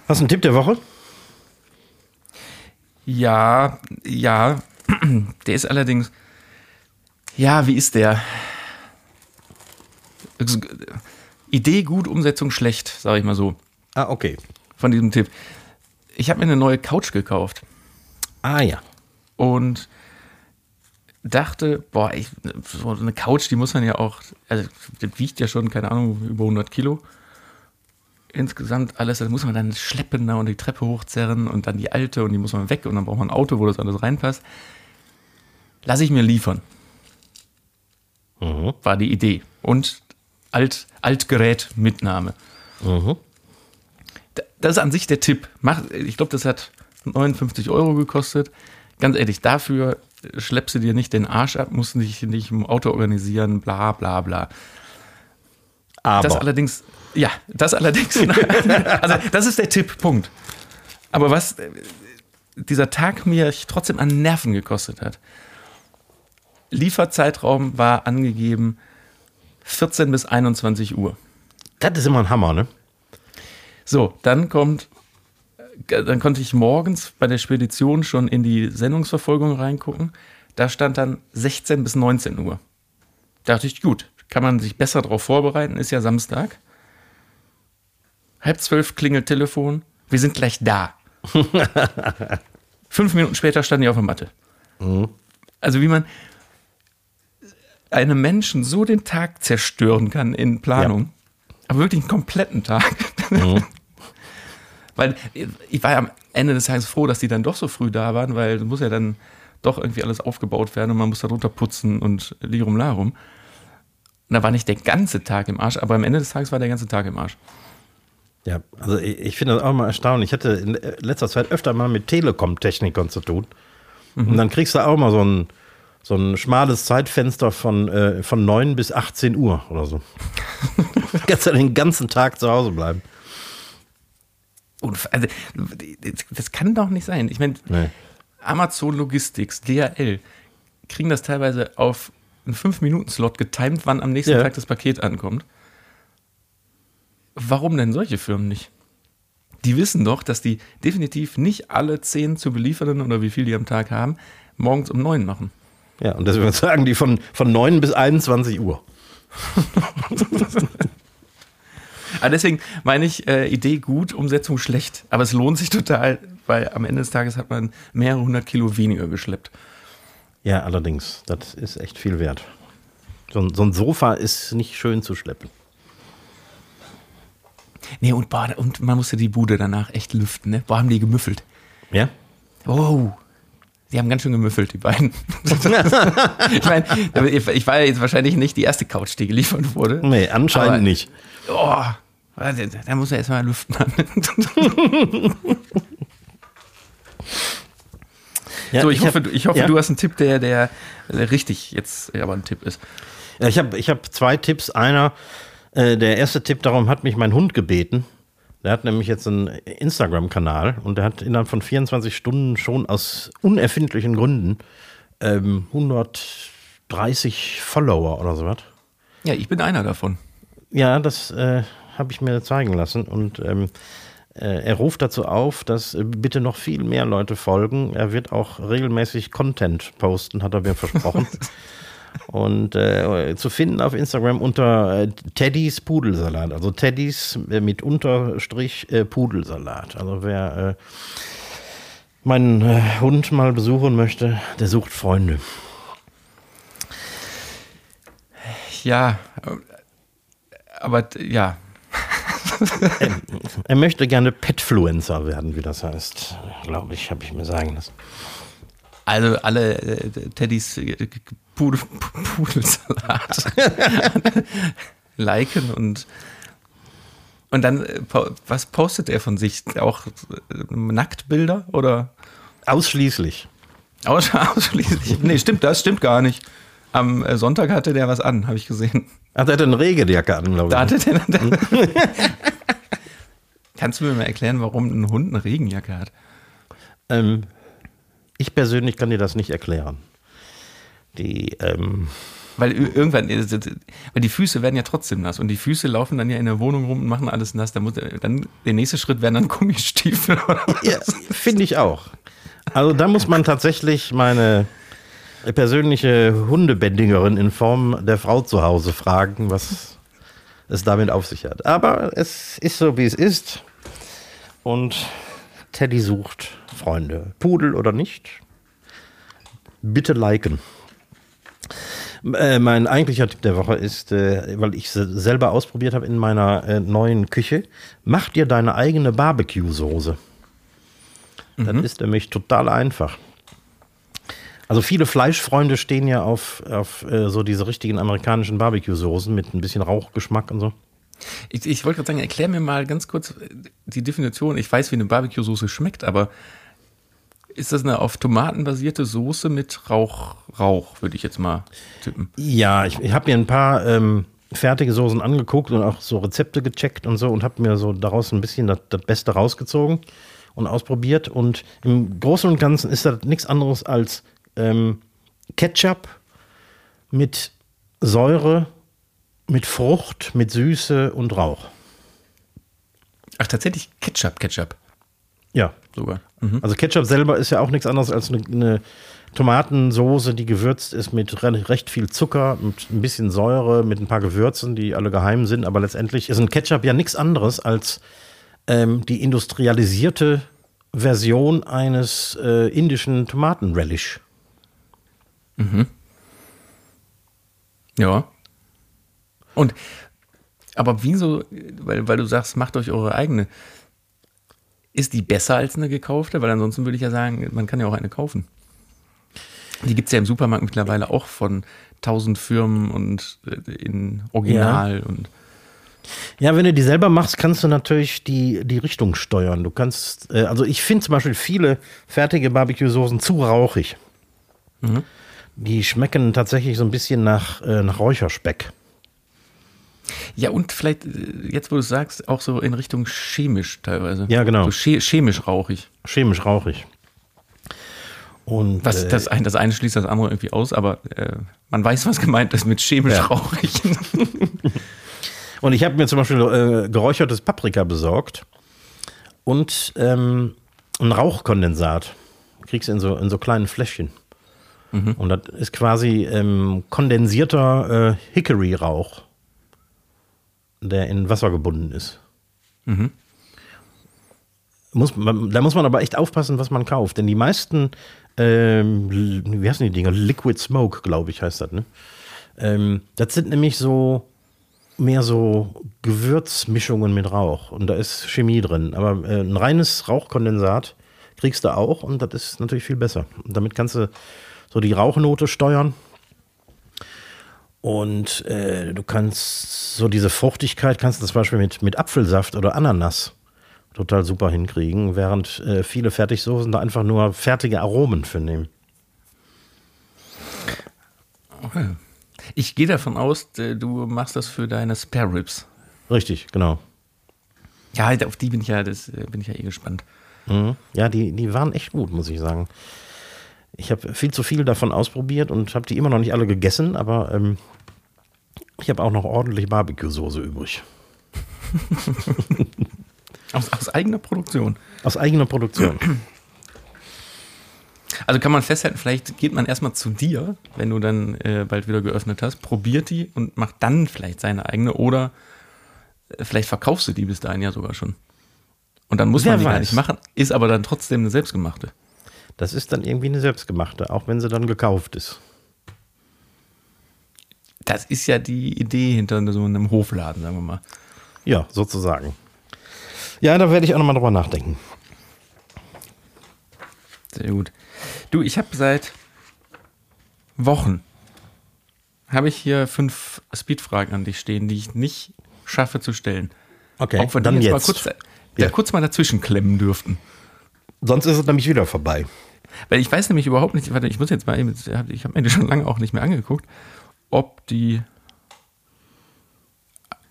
Hast du einen Tipp der Woche? Ja, ja. Der ist allerdings. Ja, wie ist der? Idee gut, Umsetzung schlecht, sage ich mal so. Ah, okay. Von diesem Tipp. Ich habe mir eine neue Couch gekauft. Ah, ja. Und dachte, boah, ich, so eine Couch, die muss man ja auch, also die wiegt ja schon, keine Ahnung, über 100 Kilo insgesamt alles, das muss man dann schleppen und die Treppe hochzerren und dann die alte und die muss man weg und dann braucht man ein Auto, wo das alles reinpasst. Lass ich mir liefern. Mhm. War die Idee. Und Alt, Altgerätmitnahme. Mhm. Das ist an sich der Tipp. Ich glaube, das hat 59 Euro gekostet. Ganz ehrlich, dafür schleppst du dir nicht den Arsch ab, musst dich nicht im Auto organisieren, bla bla bla. Aber. Das allerdings, ja, das allerdings, also das ist der Tipp, Punkt. Aber was äh, dieser Tag mir trotzdem an Nerven gekostet hat, Lieferzeitraum war angegeben 14 bis 21 Uhr. Das ist immer ein Hammer, ne? So, dann kommt, äh, dann konnte ich morgens bei der Spedition schon in die Sendungsverfolgung reingucken. Da stand dann 16 bis 19 Uhr. Da dachte ich, gut, kann man sich besser darauf vorbereiten, ist ja Samstag. Halb zwölf klingelt Telefon, wir sind gleich da. Fünf Minuten später standen die auf der Matte. Mhm. Also wie man einem Menschen so den Tag zerstören kann in Planung. Ja. Aber wirklich einen kompletten Tag. Mhm. weil ich war ja am Ende des Tages froh, dass die dann doch so früh da waren, weil es muss ja dann doch irgendwie alles aufgebaut werden und man muss da drunter putzen und lirum larum. Und da war nicht der ganze Tag im Arsch, aber am Ende des Tages war der ganze Tag im Arsch. Ja, also ich, ich finde das auch mal erstaunlich. Ich hatte in letzter Zeit öfter mal mit Telekom-Technikern zu tun. Mhm. Und dann kriegst du auch mal so ein, so ein schmales Zeitfenster von, äh, von 9 bis 18 Uhr oder so. du kannst ja den ganzen Tag zu Hause bleiben. Also, das kann doch nicht sein. Ich meine, nee. Amazon Logistics, DHL, kriegen das teilweise auf einen 5-Minuten-Slot getimt, wann am nächsten ja. Tag das Paket ankommt. Warum denn solche Firmen nicht? Die wissen doch, dass die definitiv nicht alle 10 zu beliefernden oder wie viel die am Tag haben, morgens um 9 machen. Ja, und deswegen sagen die von, von 9 bis 21 Uhr. Aber deswegen meine ich, äh, Idee gut, Umsetzung schlecht. Aber es lohnt sich total, weil am Ende des Tages hat man mehrere hundert Kilo weniger geschleppt. Ja, allerdings. Das ist echt viel wert. So, so ein Sofa ist nicht schön zu schleppen. Nee, und, boah, und man musste die Bude danach echt lüften, ne? Boah, haben die gemüffelt. Ja? Oh. Die haben ganz schön gemüffelt, die beiden. ich meine, ich war jetzt wahrscheinlich nicht die erste Couch, die geliefert wurde. Nee, anscheinend aber, nicht. Oh, da muss er erstmal lüften. Ja, so, ich, ich hoffe, hab, ich hoffe ja. du hast einen Tipp, der, der, der richtig jetzt aber ein Tipp ist. Ja, ich habe ich hab zwei Tipps. Einer, äh, der erste Tipp, darum hat mich mein Hund gebeten. Der hat nämlich jetzt einen Instagram-Kanal und der hat innerhalb von 24 Stunden schon aus unerfindlichen Gründen ähm, 130 Follower oder sowas. Ja, ich bin einer davon. Ja, das äh, habe ich mir zeigen lassen und ähm, äh, er ruft dazu auf, dass äh, bitte noch viel mehr Leute folgen. Er wird auch regelmäßig Content posten, hat er mir versprochen. Und äh, zu finden auf Instagram unter äh, Teddys Pudelsalat. Also Teddys äh, mit Unterstrich äh, Pudelsalat. Also wer meinen Hund mal besuchen möchte, der sucht Freunde. Ja, aber ja, er, er, möchte gerne Petfluencer werden, wie das heißt. Glaube ich, habe ich mir sagen lassen. Also alle äh, Teddys äh, Pudel, Pudelsalat liken und und dann, äh, was postet er von sich? Auch äh, Nacktbilder oder? Ausschließlich. Aus, ausschließlich. Nee, stimmt, das stimmt gar nicht. Am Sonntag hatte der was an, habe ich gesehen. Ach, der hatte eine Regenjacke an, glaube ich. Da hatte der, der Kannst du mir mal erklären, warum ein Hund eine Regenjacke hat? Ähm, ich persönlich kann dir das nicht erklären. Die, ähm weil irgendwann, äh, weil die Füße werden ja trotzdem nass und die Füße laufen dann ja in der Wohnung rum und machen alles nass. Dann, muss, dann der nächste Schritt wären dann Gummistiefel. Ja, finde ich auch. Also da muss man tatsächlich meine persönliche Hundebändigerin in Form der Frau zu Hause fragen, was es damit auf sich hat. Aber es ist so, wie es ist. Und Teddy sucht Freunde. Pudel oder nicht? Bitte liken. Äh, mein eigentlicher Tipp der Woche ist, äh, weil ich es selber ausprobiert habe in meiner äh, neuen Küche, mach dir deine eigene Barbecue-Soße. Mhm. Das ist nämlich total einfach. Also viele Fleischfreunde stehen ja auf, auf äh, so diese richtigen amerikanischen Barbecue-Soßen mit ein bisschen Rauchgeschmack und so. Ich, ich wollte gerade sagen, erklär mir mal ganz kurz äh, die Definition. Ich weiß, wie eine Barbecue-Soße schmeckt, aber Ist das eine auf Tomaten basierte Soße mit Rauch, Rauch, würde ich jetzt mal tippen. Ja, ich, ich habe mir ein paar ähm, fertige Soßen angeguckt und auch so Rezepte gecheckt und so und habe mir so daraus ein bisschen das, das Beste rausgezogen und ausprobiert. Und im Großen und Ganzen ist das nichts anderes als ähm, Ketchup mit Säure, mit Frucht, mit Süße und Rauch. Ach, tatsächlich Ketchup, Ketchup. Ja. Sogar. Mhm. Also Ketchup selber ist ja auch nichts anderes als eine, eine Tomatensoße, die gewürzt ist mit re recht viel Zucker, mit ein bisschen Säure, mit ein paar Gewürzen, die alle geheim sind. Aber letztendlich ist ein Ketchup ja nichts anderes als ähm, die industrialisierte Version eines äh, indischen Tomatenrelish. Mhm. Ja. Und aber wieso, weil, weil du sagst, macht euch eure eigene. Ist die besser als eine gekaufte? Weil ansonsten würde ich ja sagen, man kann ja auch eine kaufen. Die gibt es ja im Supermarkt mittlerweile auch von tausend Firmen und äh, in Original Ja. und Ja, wenn du die selber machst, kannst du natürlich die, die Richtung steuern. Du kannst, äh, also ich finde zum Beispiel viele fertige Barbecue-Soßen zu rauchig. Die schmecken tatsächlich so ein bisschen nach, äh, nach Räucherspeck. Ja und vielleicht äh, jetzt wo du es sagst auch so in Richtung chemisch teilweise. Ja, genau. So che chemisch rauchig. Chemisch rauchig. Und Was äh, das, ein, das eine schließt das andere irgendwie aus, aber äh, man weiß, was gemeint ist mit chemisch Ja. rauchig. Und ich habe mir zum Beispiel äh, geräuchertes Paprika besorgt und ähm, ein Rauchkondensat. Kriegst du in so, in so kleinen Fläschchen. Und das ist quasi ähm, kondensierter äh, Hickory-Rauch, der in Wasser gebunden ist. Muss, man, da muss man aber echt aufpassen, was man kauft. Denn die meisten, ähm, wie heißen die Dinger? Liquid Smoke, glaube ich, heißt das, ne? Ähm, das sind nämlich so mehr so Gewürzmischungen mit Rauch und da ist Chemie drin. Aber äh, ein reines Rauchkondensat kriegst du auch und das ist natürlich viel besser. Und damit kannst du so die Rauchnote steuern und äh, du kannst so diese Fruchtigkeit kannst du zum Beispiel mit, mit Apfelsaft oder Ananas total super hinkriegen, während äh, viele Fertigsoßen da einfach nur fertige Aromen für nehmen. Ich gehe davon aus, du machst das für deine Spare Ribs. Richtig, genau. Ja, halt, auf die bin ich ja, das äh, bin ich ja eh gespannt. Mhm. Ja, die, die waren echt gut, muss ich sagen. Ich habe viel zu viel davon ausprobiert und habe die immer noch nicht alle gegessen, aber ähm, ich habe auch noch ordentlich Barbecue-Soße übrig. Aus, aus eigener Produktion. Aus eigener Produktion. Also kann man festhalten, vielleicht geht man erstmal zu dir, wenn du dann äh, bald wieder geöffnet hast, probiert die und macht dann vielleicht seine eigene oder äh, vielleicht verkaufst du die bis dahin ja sogar schon. Und dann muss Wer man die gar weiß. nicht machen, ist aber dann trotzdem eine selbstgemachte. Das ist dann irgendwie eine selbstgemachte, auch wenn sie dann gekauft ist. Das ist ja die Idee hinter so einem Hofladen, sagen wir mal. Ja, sozusagen. Ja, da werde ich auch nochmal drüber nachdenken. Sehr gut. Du, ich habe seit Wochen habe ich hier fünf Speedfragen an dich stehen, die ich nicht schaffe zu stellen. Okay, Auch wenn dann die jetzt. Mal kurz, Ja. ja. kurz mal dazwischen klemmen dürften. Sonst ist es nämlich wieder vorbei. Weil ich weiß nämlich überhaupt nicht, warte, ich muss jetzt mal eben, ich habe mir die schon lange auch nicht mehr angeguckt, ob die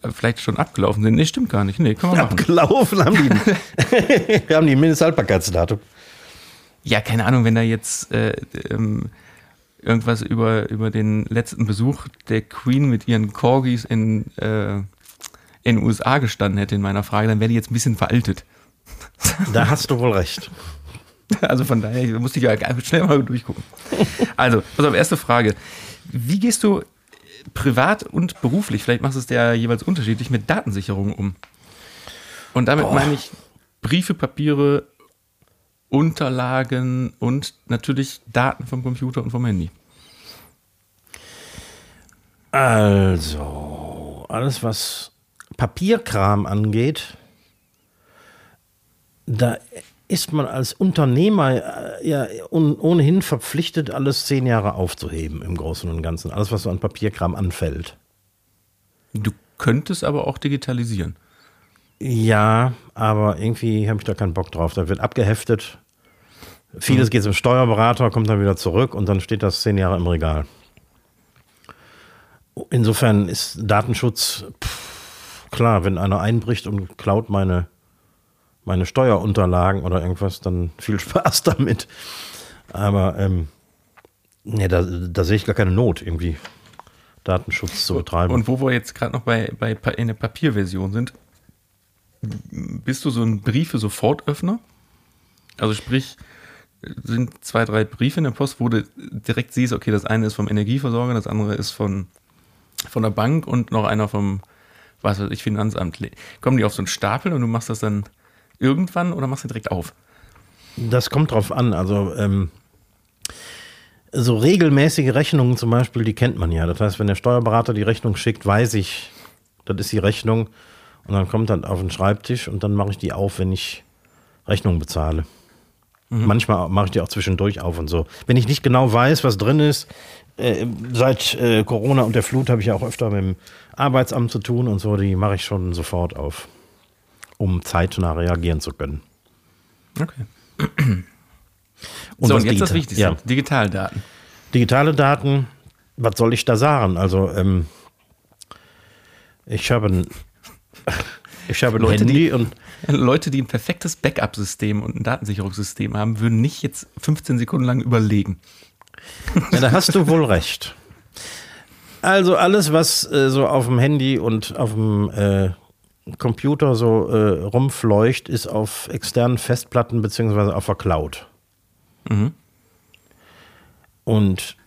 äh, vielleicht schon abgelaufen sind. Nee, stimmt gar nicht. Nee, man machen. Abgelaufen haben die. Wir haben die Mindesthaltbarkeitsdatum. Ja, keine Ahnung, wenn da jetzt äh, ähm, irgendwas über, über den letzten Besuch der Queen mit ihren Corgis in, äh, in den USA gestanden hätte in meiner Frage, dann wäre die jetzt ein bisschen veraltet. Da hast du wohl recht. Also von daher musste ich ja schnell mal durchgucken. Also, pass auf, erste Frage. Wie gehst du privat und beruflich, vielleicht machst du es ja jeweils unterschiedlich, mit Datensicherung um? Und damit Boah. meine ich Briefe, Papiere, Unterlagen und natürlich Daten vom Computer und vom Handy. Also, alles was Papierkram angeht, da ist man als Unternehmer äh, ja ohnehin verpflichtet, alles zehn Jahre aufzuheben im Großen und Ganzen. Alles, was so an Papierkram anfällt. Du könntest aber auch digitalisieren. Ja, aber irgendwie habe ich da keinen Bock drauf. Da wird abgeheftet. Vieles mhm. geht zum Steuerberater, kommt dann wieder zurück und dann steht das zehn Jahre im Regal. Insofern ist Datenschutz pff, klar, wenn einer einbricht und klaut meine, meine Steuerunterlagen oder irgendwas, dann viel Spaß damit. Aber ähm, nee, da, da sehe ich gar keine Not, irgendwie Datenschutz zu betreiben. Und wo wir jetzt gerade noch bei, bei in der Papierversion sind, bist du so ein Briefe-Sofortöffner? Also sprich, sind zwei, drei Briefe in der Post, wo du direkt siehst, okay, das eine ist vom Energieversorger, das andere ist von, von der Bank und noch einer vom, was weiß ich, Finanzamt. Kommen die auf so einen Stapel und du machst das dann irgendwann oder machst du direkt auf? Das kommt drauf an. Also ähm, so regelmäßige Rechnungen zum Beispiel, die kennt man ja. Das heißt, wenn der Steuerberater die Rechnung schickt, weiß ich, das ist die Rechnung und dann kommt dann auf den Schreibtisch und dann mache ich die auf, wenn ich Rechnungen bezahle. Mhm. Manchmal mache ich die auch zwischendurch auf und so. Wenn ich nicht genau weiß, was drin ist, äh, seit äh, Corona und der Flut habe ich ja auch öfter mit dem Arbeitsamt zu tun und so, die mache ich schon sofort auf, um zeitnah reagieren zu können. Okay. Und so, und jetzt das Wichtigste, ja. Digitaldaten. Digitale Daten, was soll ich da sagen? Also, ähm, ich habe ein, ich habe ein Leute, Handy die, und Leute, die ein perfektes Backup-System und ein Datensicherungssystem haben, würden nicht jetzt 15 Sekunden lang überlegen. Ja, da hast du wohl recht. Also alles, was äh, so auf dem Handy und auf dem äh, Computer so äh, rumfleucht, ist auf externen Festplatten beziehungsweise auf der Cloud. Mhm. Und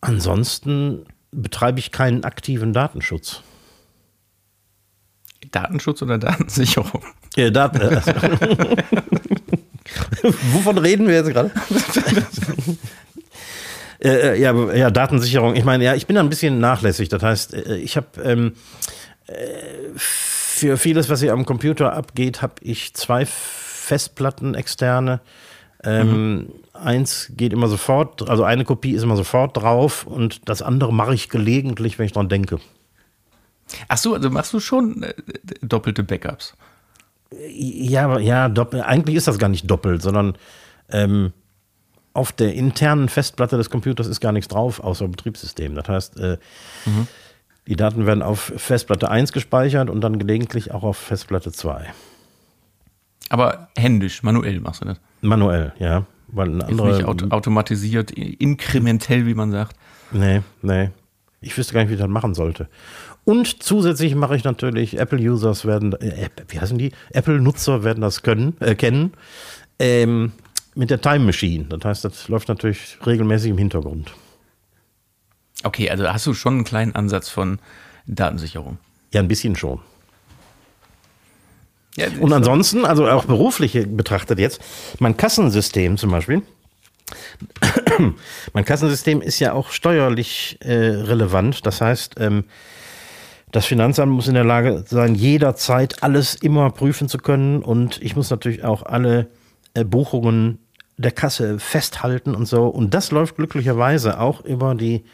ansonsten betreibe ich keinen aktiven Datenschutz. Datenschutz oder Datensicherung? Ja, Dat äh, Wovon reden wir jetzt gerade? Äh, äh, ja, ja, Datensicherung. Ich meine, ja, ich bin da ein bisschen nachlässig. Das heißt, äh, ich habe ähm, äh, für vieles, was hier am Computer abgeht, habe ich zwei Festplatten externe. Ähm, mhm. Eins geht immer sofort, also eine Kopie ist immer sofort drauf und das andere mache ich gelegentlich, wenn ich dran denke. Ach so, also machst du schon äh, doppelte Backups? Ja, ja, doppel, eigentlich ist das gar nicht doppelt, sondern ähm, auf der internen Festplatte des Computers ist gar nichts drauf, außer Betriebssystem. Das heißt, äh, mhm. Die Daten werden auf Festplatte 1 gespeichert und dann gelegentlich auch auf Festplatte 2. Aber händisch, manuell machst du das? Manuell, ja. Weil eine andere, nicht auto automatisiert, inkrementell, wie man sagt. Nee, nee. Ich wüsste gar nicht, wie ich das machen sollte. Und zusätzlich mache ich natürlich, Apple-Users werden, äh, wie heißen die? Apple-Nutzer werden das können, äh, kennen, ähm, mit der Time Machine. Das heißt, das läuft natürlich regelmäßig im Hintergrund. Okay, also hast du schon einen kleinen Ansatz von Datensicherung? Ja, ein bisschen schon. Ja, Und ansonsten, also auch beruflich betrachtet jetzt, mein Kassensystem zum Beispiel, mein Kassensystem ist ja auch steuerlich äh, relevant. Das heißt, ähm, das Finanzamt muss in der Lage sein, jederzeit alles immer prüfen zu können. Und ich muss natürlich auch alle äh, Buchungen der Kasse festhalten und so. Und das läuft glücklicherweise auch über die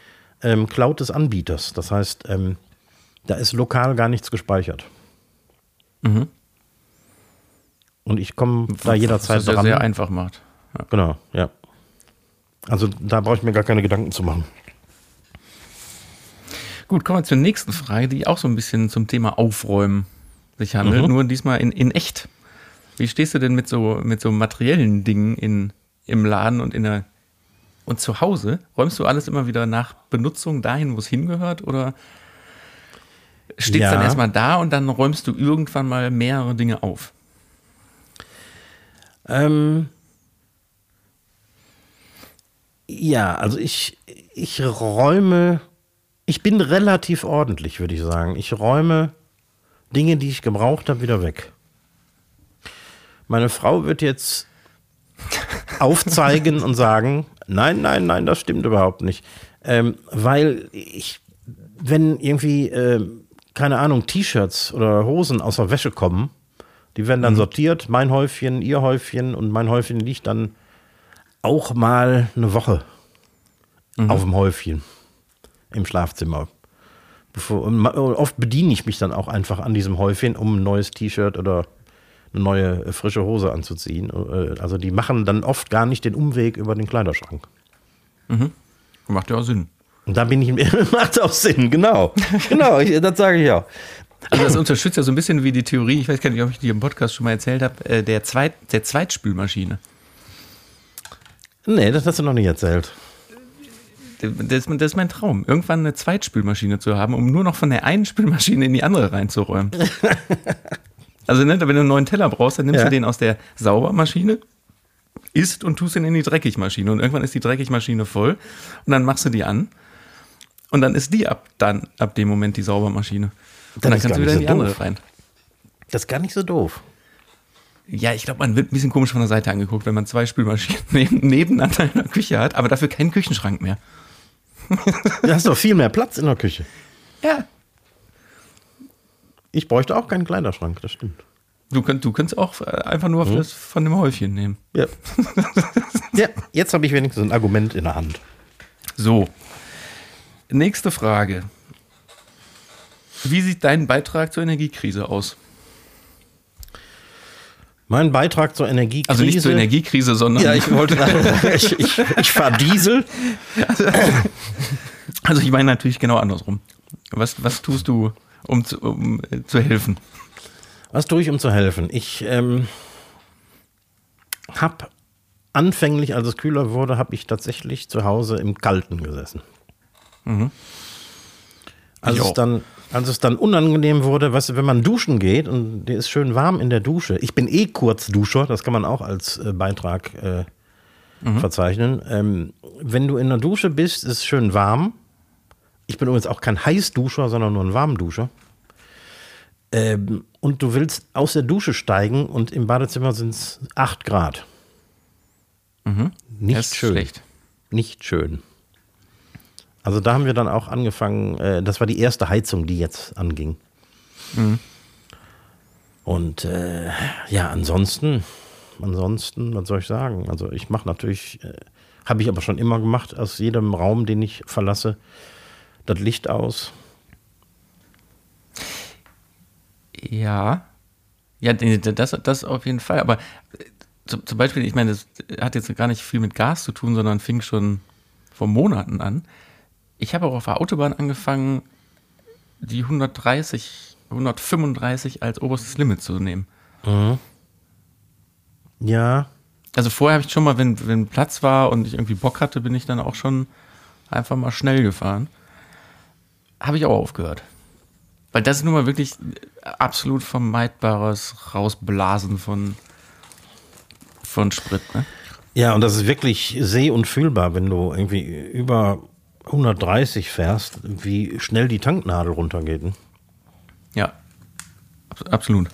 ähm, Cloud des Anbieters. Das heißt, ähm, da ist lokal gar nichts gespeichert. Mhm. Und ich komme da jederzeit dran. Was das sehr einfach macht. Ja. Genau, ja. Also da brauche ich mir gar keine Gedanken zu machen. Gut, kommen wir zur nächsten Frage, die auch so ein bisschen zum Thema Aufräumen sich handelt, mhm. nur diesmal in, in echt. Wie stehst du denn mit so, mit so materiellen Dingen in, im Laden und in der und zu Hause? Räumst du alles immer wieder nach Benutzung dahin, wo es hingehört? Oder steht es ja. dann erstmal da und dann räumst du irgendwann mal mehrere Dinge auf? Ähm, ja, also ich, ich räume ich bin relativ ordentlich, würde ich sagen. Ich räume Dinge, die ich gebraucht habe, wieder weg. Meine Frau wird jetzt aufzeigen und sagen, nein, nein, nein, das stimmt überhaupt nicht. Ähm, weil ich, wenn irgendwie, äh, keine Ahnung, T-Shirts oder Hosen aus der Wäsche kommen, die werden dann mhm. sortiert, mein Häufchen, ihr Häufchen und mein Häufchen liegt dann auch mal eine Woche mhm. auf dem Häufchen im Schlafzimmer. Bevor, oft bediene ich mich dann auch einfach an diesem Häufchen, um ein neues T-Shirt oder eine neue äh, frische Hose anzuziehen. Äh, Also die machen dann oft gar nicht den Umweg über den Kleiderschrank. Macht ja auch Sinn. Und da bin ich, macht auch Sinn, genau. Genau, ich, das sage ich auch. Also das unterstützt ja so ein bisschen wie die Theorie, ich weiß gar nicht, ob ich die im Podcast schon mal erzählt habe, äh, der, Zweit, der Zweitspülmaschine. Nee, das hast du noch nicht erzählt. Das, das ist mein Traum, irgendwann eine Zweitspülmaschine zu haben, um nur noch von der einen Spülmaschine in die andere reinzuräumen. Also ne, wenn du einen neuen Teller brauchst, dann nimmst Ja. du den aus der Saubermaschine, isst und tust ihn in die Dreckigmaschine. Und irgendwann ist die Dreckigmaschine voll und dann machst du die an und dann ist die ab, dann, ab dem Moment die Saubermaschine. Und dann kannst du wieder in nicht die so andere doof. rein. Das ist gar nicht so doof. Ja, ich glaube, man wird ein bisschen komisch von der Seite angeguckt, wenn man zwei Spülmaschinen neben, nebeneinander in der Küche hat, aber dafür keinen Küchenschrank mehr. Du hast doch viel mehr Platz in der Küche. Ja. Ich bräuchte auch keinen Kleiderschrank, das stimmt. Du, könnt, du könntest auch äh, einfach nur das von dem Häufchen nehmen. Ja. ja, jetzt habe ich wenigstens ein Argument in der Hand. So. Nächste Frage. Wie sieht dein Beitrag zur Energiekrise aus? Mein Beitrag zur Energiekrise. Also nicht zur Energiekrise, sondern. Ja, ich wollte sagen, ich, ich, ich fahre Diesel. also ich meine natürlich genau andersrum. Was, was tust du, um zu, um, äh, zu helfen? Was tue ich, um zu helfen? Ich ähm, habe anfänglich, als es kühler wurde, habe ich tatsächlich zu Hause im Kalten gesessen. Als, Ich es dann, als es dann unangenehm wurde, weißt du, wenn man duschen geht und der ist schön warm in der Dusche. Ich bin eh Kurzduscher, das kann man auch als äh, Beitrag äh, verzeichnen. Ähm, wenn du in der Dusche bist, ist es schön warm. Ich bin übrigens auch kein Heißduscher, sondern nur ein Warmduscher. Ähm, und du willst aus der Dusche steigen und im Badezimmer sind es 8 Grad. Nicht Das ist schön. schlecht. Nicht schön. Also da haben wir dann auch angefangen, äh, das war die erste Heizung, die jetzt anging. Und äh, ja, ansonsten, ansonsten, was soll ich sagen? Also ich mache natürlich, äh, habe ich aber schon immer gemacht, aus jedem Raum, den ich verlasse, das Licht aus. Ja. Ja, das, das auf jeden Fall. Aber äh, zum, Beispiel, ich meine, das hat jetzt gar nicht viel mit Gas zu tun, sondern fing schon vor Monaten an. Ich habe auch auf der Autobahn angefangen, die 130, 135 als oberstes Limit zu nehmen. Ja, Also vorher habe ich schon mal, wenn, wenn Platz war und ich irgendwie Bock hatte, bin ich dann auch schon einfach mal schnell gefahren. Habe ich auch aufgehört. Weil das ist nun mal wirklich absolut vermeidbares Rausblasen von, von Sprit. Ne? Ja, und das ist wirklich seh- und fühlbar, wenn du irgendwie über 130 fährst, wie schnell die Tanknadel runtergeht. ne? Ja, Abs absolut.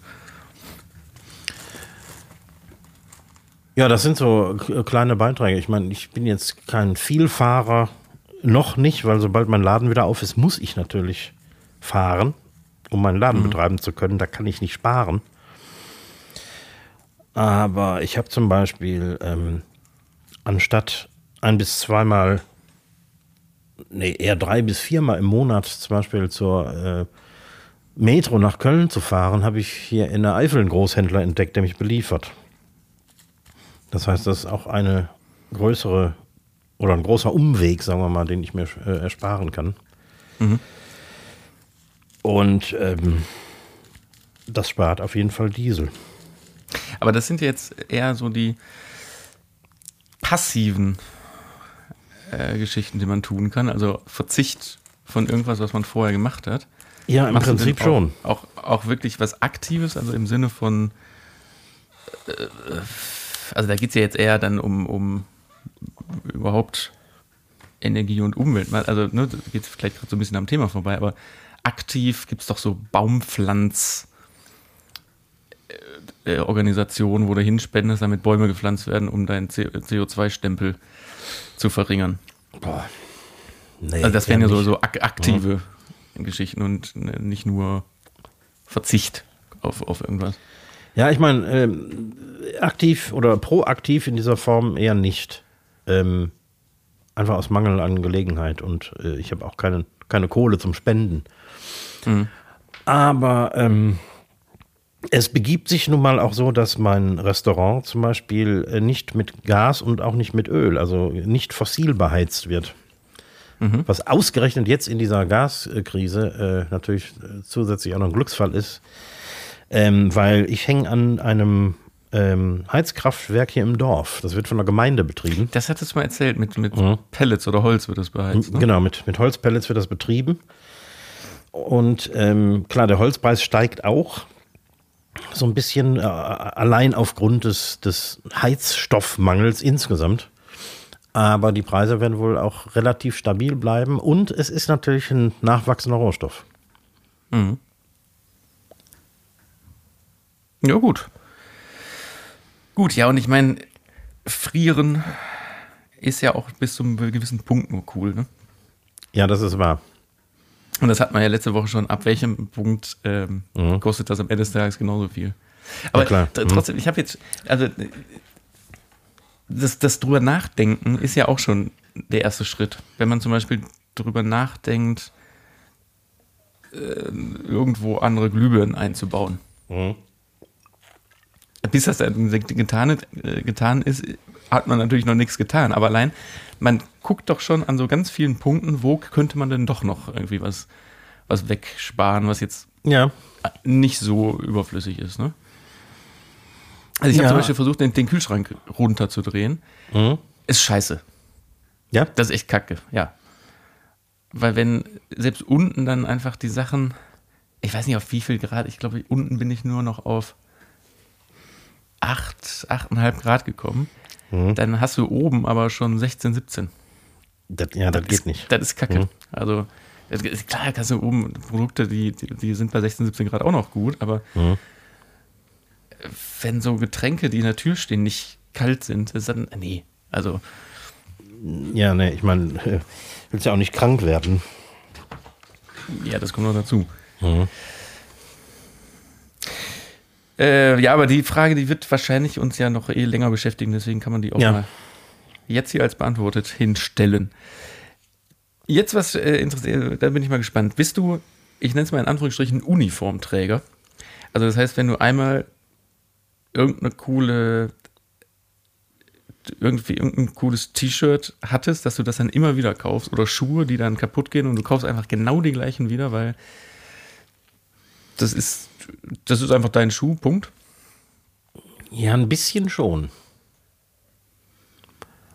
Ja, das sind so kleine Beiträge. Ich meine, ich bin jetzt kein Vielfahrer, noch nicht, weil sobald mein Laden wieder auf ist, muss ich natürlich fahren, um meinen Laden betreiben zu können. Da kann ich nicht sparen. Aber ich habe zum Beispiel ähm, anstatt ein bis zweimal, nee, eher drei bis viermal im Monat zum Beispiel zur äh, Metro nach Köln zu fahren, habe ich hier in der Eifel einen Großhändler entdeckt, der mich beliefert. Das heißt, das ist auch eine größere oder ein großer Umweg, sagen wir mal, den ich mir äh, ersparen kann. Und ähm, das spart auf jeden Fall Diesel. Aber das sind jetzt eher so die passiven äh, Geschichten, die man tun kann. Also Verzicht von irgendwas, was man vorher gemacht hat. Ja, im Machst Prinzip denn schon. Auch, auch, auch wirklich was Aktives, also im Sinne von, äh, also da geht es ja jetzt eher dann um, um überhaupt Energie und Umwelt. Also ne, da geht es vielleicht gerade so ein bisschen am Thema vorbei, aber aktiv gibt es doch so Baumpflanz. äh, Organisationen, wo du hinspendest, damit Bäume gepflanzt werden, um deinen CO2-Stempel zu verringern. Boah. Nee, Also das wären ja so, so ak aktive Geschichten und äh, nicht nur Verzicht auf, auf irgendwas. Ja, ich meine, ähm, aktiv oder proaktiv in dieser Form eher nicht. Ähm, einfach aus Mangel an Gelegenheit und äh, ich habe auch keine, keine Kohle zum Spenden. Aber ähm, Es begibt sich nun mal auch so, dass mein Restaurant zum Beispiel äh, nicht mit Gas und auch nicht mit Öl, also nicht fossil beheizt wird. Mhm. Was ausgerechnet jetzt in dieser Gaskrise äh, natürlich äh, zusätzlich auch noch ein Glücksfall ist, ähm, weil ich hänge an einem ähm, Heizkraftwerk hier im Dorf. Das wird von der Gemeinde betrieben. Das hattest du mal erzählt, mit, mit mhm. Pellets oder Holz wird das beheizt. Ne? Genau, mit, mit Holzpellets wird das betrieben. Und ähm, klar, der Holzpreis steigt auch so ein bisschen äh, allein aufgrund des, des Heizstoffmangels insgesamt. Aber die Preise werden wohl auch relativ stabil bleiben und es ist natürlich ein nachwachsender Rohstoff. Mhm. Ja, gut. Gut, ja, und ich meine, frieren ist ja auch bis zu einem gewissen Punkt nur cool, ne? Ja, das ist wahr. Und das hat man ja letzte Woche schon. Ab welchem Punkt ähm, mhm. kostet das am Ende des Tages genauso viel? Aber ja, mhm. trotzdem, ich habe jetzt, also das, das drüber nachdenken ist ja auch schon der erste Schritt. Wenn man zum Beispiel drüber nachdenkt, äh, irgendwo andere Glühbirnen einzubauen. Mhm. Bis das dann getan, äh, getan ist, hat man natürlich noch nichts getan. Aber allein, man guckt doch schon an so ganz vielen Punkten, wo könnte man denn doch noch irgendwie was, was wegsparen, was jetzt ja. nicht so überflüssig ist. Ne? Also ich ja. habe zum Beispiel versucht, den, den Kühlschrank runterzudrehen. Mhm. Ist scheiße. Ja. Das ist echt kacke, ja. Weil wenn selbst unten dann einfach die Sachen, ich weiß nicht auf wie viel Grad, ich glaube, unten bin ich nur noch auf 8, 8,5 Grad gekommen. Mhm. Dann hast du oben aber schon 16, 17. Das, ja, das, das geht ist, nicht. Das ist kacke. Mhm. Also, klar, kannst du oben Produkte, die, die, die, sind bei 16, 17 Grad auch noch gut, aber mhm wenn so Getränke, die in der Tür stehen, nicht kalt sind, ist dann, nee, also. Ja, nee, ich meine, willst ja auch nicht krank werden. Ja, das kommt noch dazu. Mhm. Äh, ja, aber die Frage, die wird wahrscheinlich uns ja noch eh länger beschäftigen, deswegen kann man die auch ja. mal jetzt hier als beantwortet hinstellen. Jetzt was äh, interessiert, da bin ich mal gespannt. Bist du, ich nenne es mal in Anführungsstrichen, Uniformträger? Also das heißt, wenn du einmal irgendeine coole irgendwie irgendein cooles T-Shirt hattest, dass du das dann immer wieder kaufst oder Schuhe, die dann kaputt gehen und du kaufst einfach genau die gleichen wieder, weil das ist das ist einfach dein Schuh, Punkt. Ja, ein bisschen schon.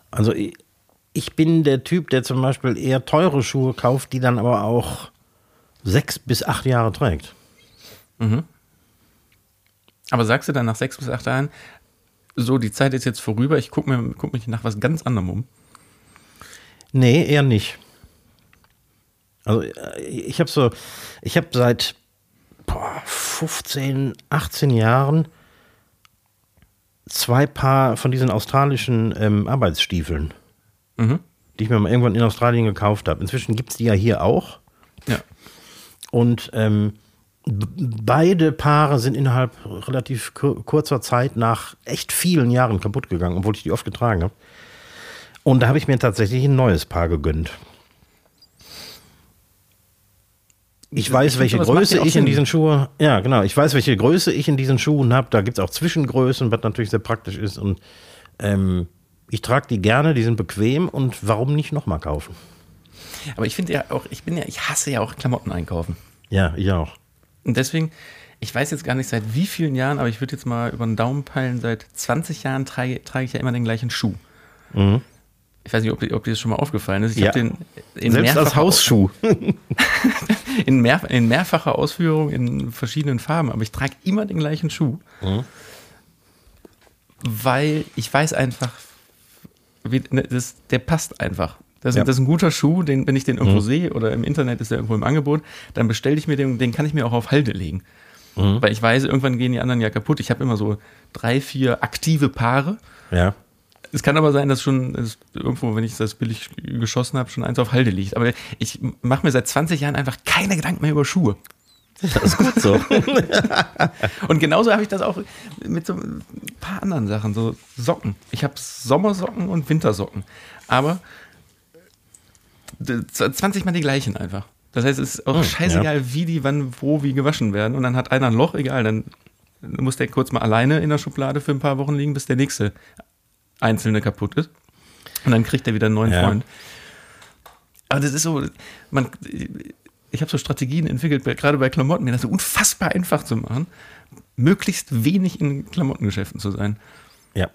Also ich, bin der Typ, der zum Beispiel eher teure Schuhe kauft, die dann aber auch sechs bis acht Jahre trägt. Mhm. Aber sagst du dann nach sechs bis acht Jahren, so, die Zeit ist jetzt vorüber, ich gucke mir, guck mich nach was ganz anderem um? Nee, eher nicht. Also äh, ich habe so, ich habe seit boah, 15, 18 Jahren zwei Paar von diesen australischen ähm, Arbeitsstiefeln, mhm. die ich mir mal irgendwann in Australien gekauft habe. Inzwischen gibt es die ja hier auch. Ja. Und ähm, beide Paare sind innerhalb relativ kurzer Zeit nach echt vielen Jahren kaputt gegangen, obwohl ich die oft getragen habe. Und da habe ich mir tatsächlich ein neues Paar gegönnt. Ich weiß, welche Größe ich in diesen Schuhen, ja genau, ich weiß, welche Größe ich in diesen Schuhen habe. Da gibt es auch Zwischengrößen, was natürlich sehr praktisch ist. Und ähm, ich trage die gerne, die sind bequem und warum nicht nochmal kaufen? Aber ich finde ja auch, ich bin ja, ich hasse ja auch Klamotten einkaufen. Ja, ich auch. Und deswegen, ich weiß jetzt gar nicht seit wie vielen Jahren, aber ich würde jetzt mal über den Daumen peilen, seit 20 Jahren trage, trage ich ja immer den gleichen Schuh. Mhm. Ich weiß nicht, ob, ob dir das schon mal aufgefallen ist. Ich ja. habe den in Selbst als Hausschuh. in, mehr, in mehrfacher Ausführung in verschiedenen Farben, aber ich trage immer den gleichen Schuh. Mhm. Weil ich weiß einfach, wie, ne, das, der passt einfach. Das, ja. das, ist ein guter Schuh, den, wenn ich den irgendwo mhm. sehe oder im Internet ist der irgendwo im Angebot, dann bestelle ich mir den, den kann ich mir auch auf Halde legen. Mhm. Weil ich weiß, irgendwann gehen die anderen ja kaputt. Ich habe immer so drei, vier aktive Paare. Ja. Es kann aber sein, dass schon dass irgendwo, wenn ich das billig geschossen habe, schon eins auf Halde liegt. Aber ich mache mir seit 20 Jahren einfach keine Gedanken mehr über Schuhe. Das ist gut so. und genauso habe ich das auch mit so ein paar anderen Sachen, so Socken. Ich habe Sommersocken und Wintersocken. Aber 20 Mal die gleichen einfach. Das heißt, es ist auch hm, scheißegal, ja. wie die wann, wo, wie gewaschen werden. Und dann hat einer ein Loch, egal, dann muss der kurz mal alleine in der Schublade für ein paar Wochen liegen, bis der nächste einzelne kaputt ist. Und dann kriegt er wieder einen neuen ja. Freund. Aber das ist so, man, ich habe so Strategien entwickelt, gerade bei Klamotten, mir das so unfassbar einfach zu machen, möglichst wenig in Klamottengeschäften zu sein. Ja.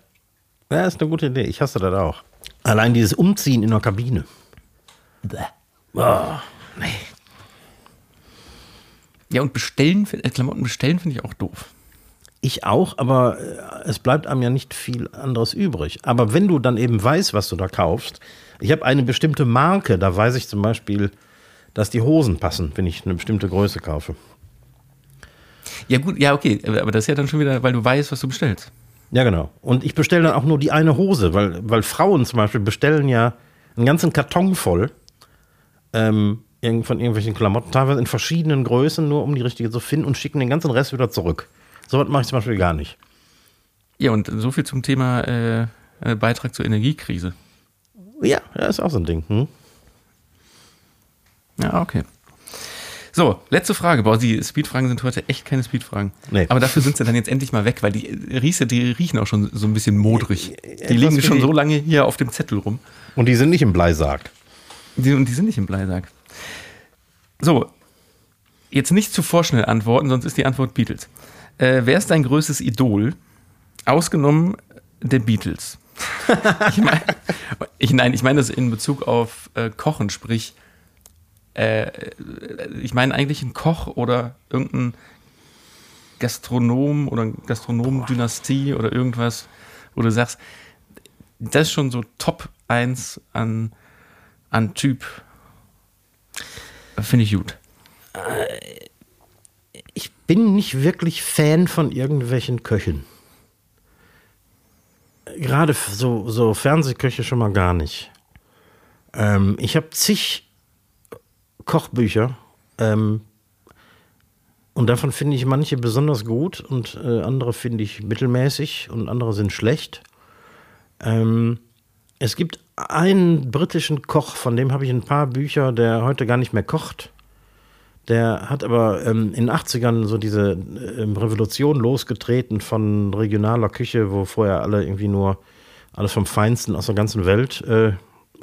Ja, ist eine gute Idee. Ich hasse das auch. Allein dieses Umziehen in der Kabine. Bäh. Oh, nee. Ja, und bestellen, äh, Klamotten bestellen finde ich auch doof. Ich auch, aber äh, es bleibt einem ja nicht viel anderes übrig. Aber wenn du dann eben weißt, was du da kaufst, ich habe eine bestimmte Marke, da weiß ich zum Beispiel, dass die Hosen passen, wenn ich eine bestimmte Größe kaufe. Ja, gut, ja, okay, aber das ist ja dann schon wieder, weil du weißt, was du bestellst. Ja, genau. Und ich bestelle dann auch nur die eine Hose, weil, weil Frauen zum Beispiel bestellen ja einen ganzen Karton voll ähm, von irgendwelchen Klamotten, teilweise in verschiedenen Größen, nur um die richtige zu finden und schicken den ganzen Rest wieder zurück. So was mache ich zum Beispiel gar nicht. Ja, und so viel zum Thema äh, äh, Beitrag zur Energiekrise. Ja, das ist auch so ein Ding. Hm? Ja, okay. So, letzte Frage. Boah, die Speedfragen sind heute echt keine Speedfragen. Nee. Aber dafür sind sie dann jetzt endlich mal weg, weil die Riese, die riechen auch schon so ein bisschen modrig. Die liegen schon so lange hier auf dem Zettel rum. Und die sind nicht im Bleisarg. Die, und die sind nicht im Bleisarg. So, jetzt nicht zu vorschnell antworten, sonst ist die Antwort Beatles. Äh, wer ist dein größtes Idol? Ausgenommen der Beatles. ich meine, ich, nein, ich meine das in Bezug auf äh, Kochen, sprich, äh, ich meine eigentlich ein Koch oder irgendein Gastronom oder Gastronomendynastie oder irgendwas, wo du sagst, das ist schon so Top 1 an, an Typ. Finde ich gut. Äh, ich bin nicht wirklich Fan von irgendwelchen Köchen. Gerade so, so Fernsehköche schon mal gar nicht. Ähm, ich habe zig Kochbücher. Ähm, und davon finde ich manche besonders gut und äh, andere finde ich mittelmäßig und andere sind schlecht. Ähm, es gibt einen britischen Koch, von dem habe ich ein paar Bücher, der heute gar nicht mehr kocht. Der hat aber ähm, in den 80ern so diese ähm, Revolution losgetreten von regionaler Küche, wo vorher alle irgendwie nur alles vom Feinsten aus der ganzen Welt äh,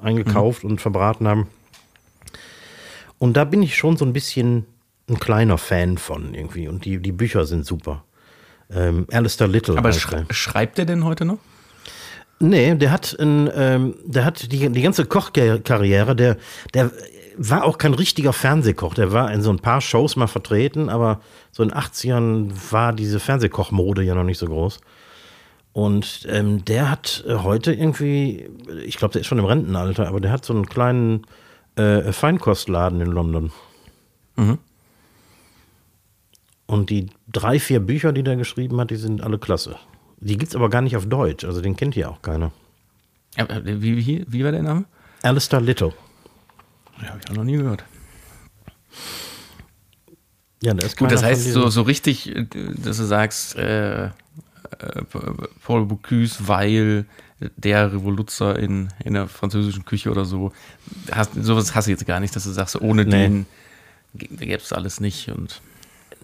eingekauft mhm. und verbraten haben. Und da bin ich schon so ein bisschen ein kleiner Fan von irgendwie. Und die, die Bücher sind super. Ähm, Alistair Little. Aber schrei schreibt er denn heute noch? Nee, der hat, ein, ähm, der hat die, die ganze Kochkarriere, der, der war auch kein richtiger Fernsehkoch. Der war in so ein paar Shows mal vertreten, aber so in den 80ern war diese Fernsehkochmode ja noch nicht so groß. Und ähm, der hat äh, heute irgendwie, ich glaube, der ist schon im Rentenalter, aber der hat so einen kleinen äh, Feinkostladen in London. Mhm. Und die drei, vier Bücher, die der geschrieben hat, die sind alle klasse. Die gibt es aber gar nicht auf Deutsch, also den kennt hier auch keiner. wie, wie, wie war der Name? Alistair Little. Ja, habe ich auch noch nie gehört. Ja, da ist Gut, das heißt so, so richtig, dass du sagst, äh, äh, Paul Bocuse, weil der Revoluzer in, in der französischen Küche oder so. Hast, sowas hast du jetzt gar nicht, dass du sagst, ohne nee. den gäbe es alles nicht. Und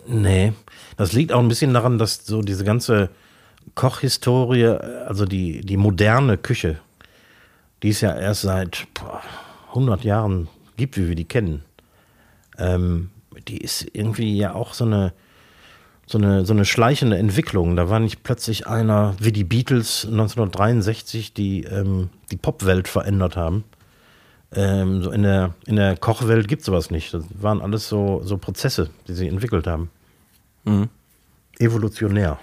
nee, das liegt auch ein bisschen daran, dass so diese ganze Kochhistorie, also die, die moderne Küche, die ist ja erst seit boah, 100 Jahren gibt, wie wir die kennen, ähm, die ist irgendwie ja auch so eine, so eine, so eine schleichende Entwicklung. Da war nicht plötzlich einer wie die Beatles 1963, die ähm, die Popwelt verändert haben. Ähm, so in der, in der Kochwelt gibt es sowas nicht. Das waren alles so, so Prozesse, die sie entwickelt haben. Mhm. Evolutionär.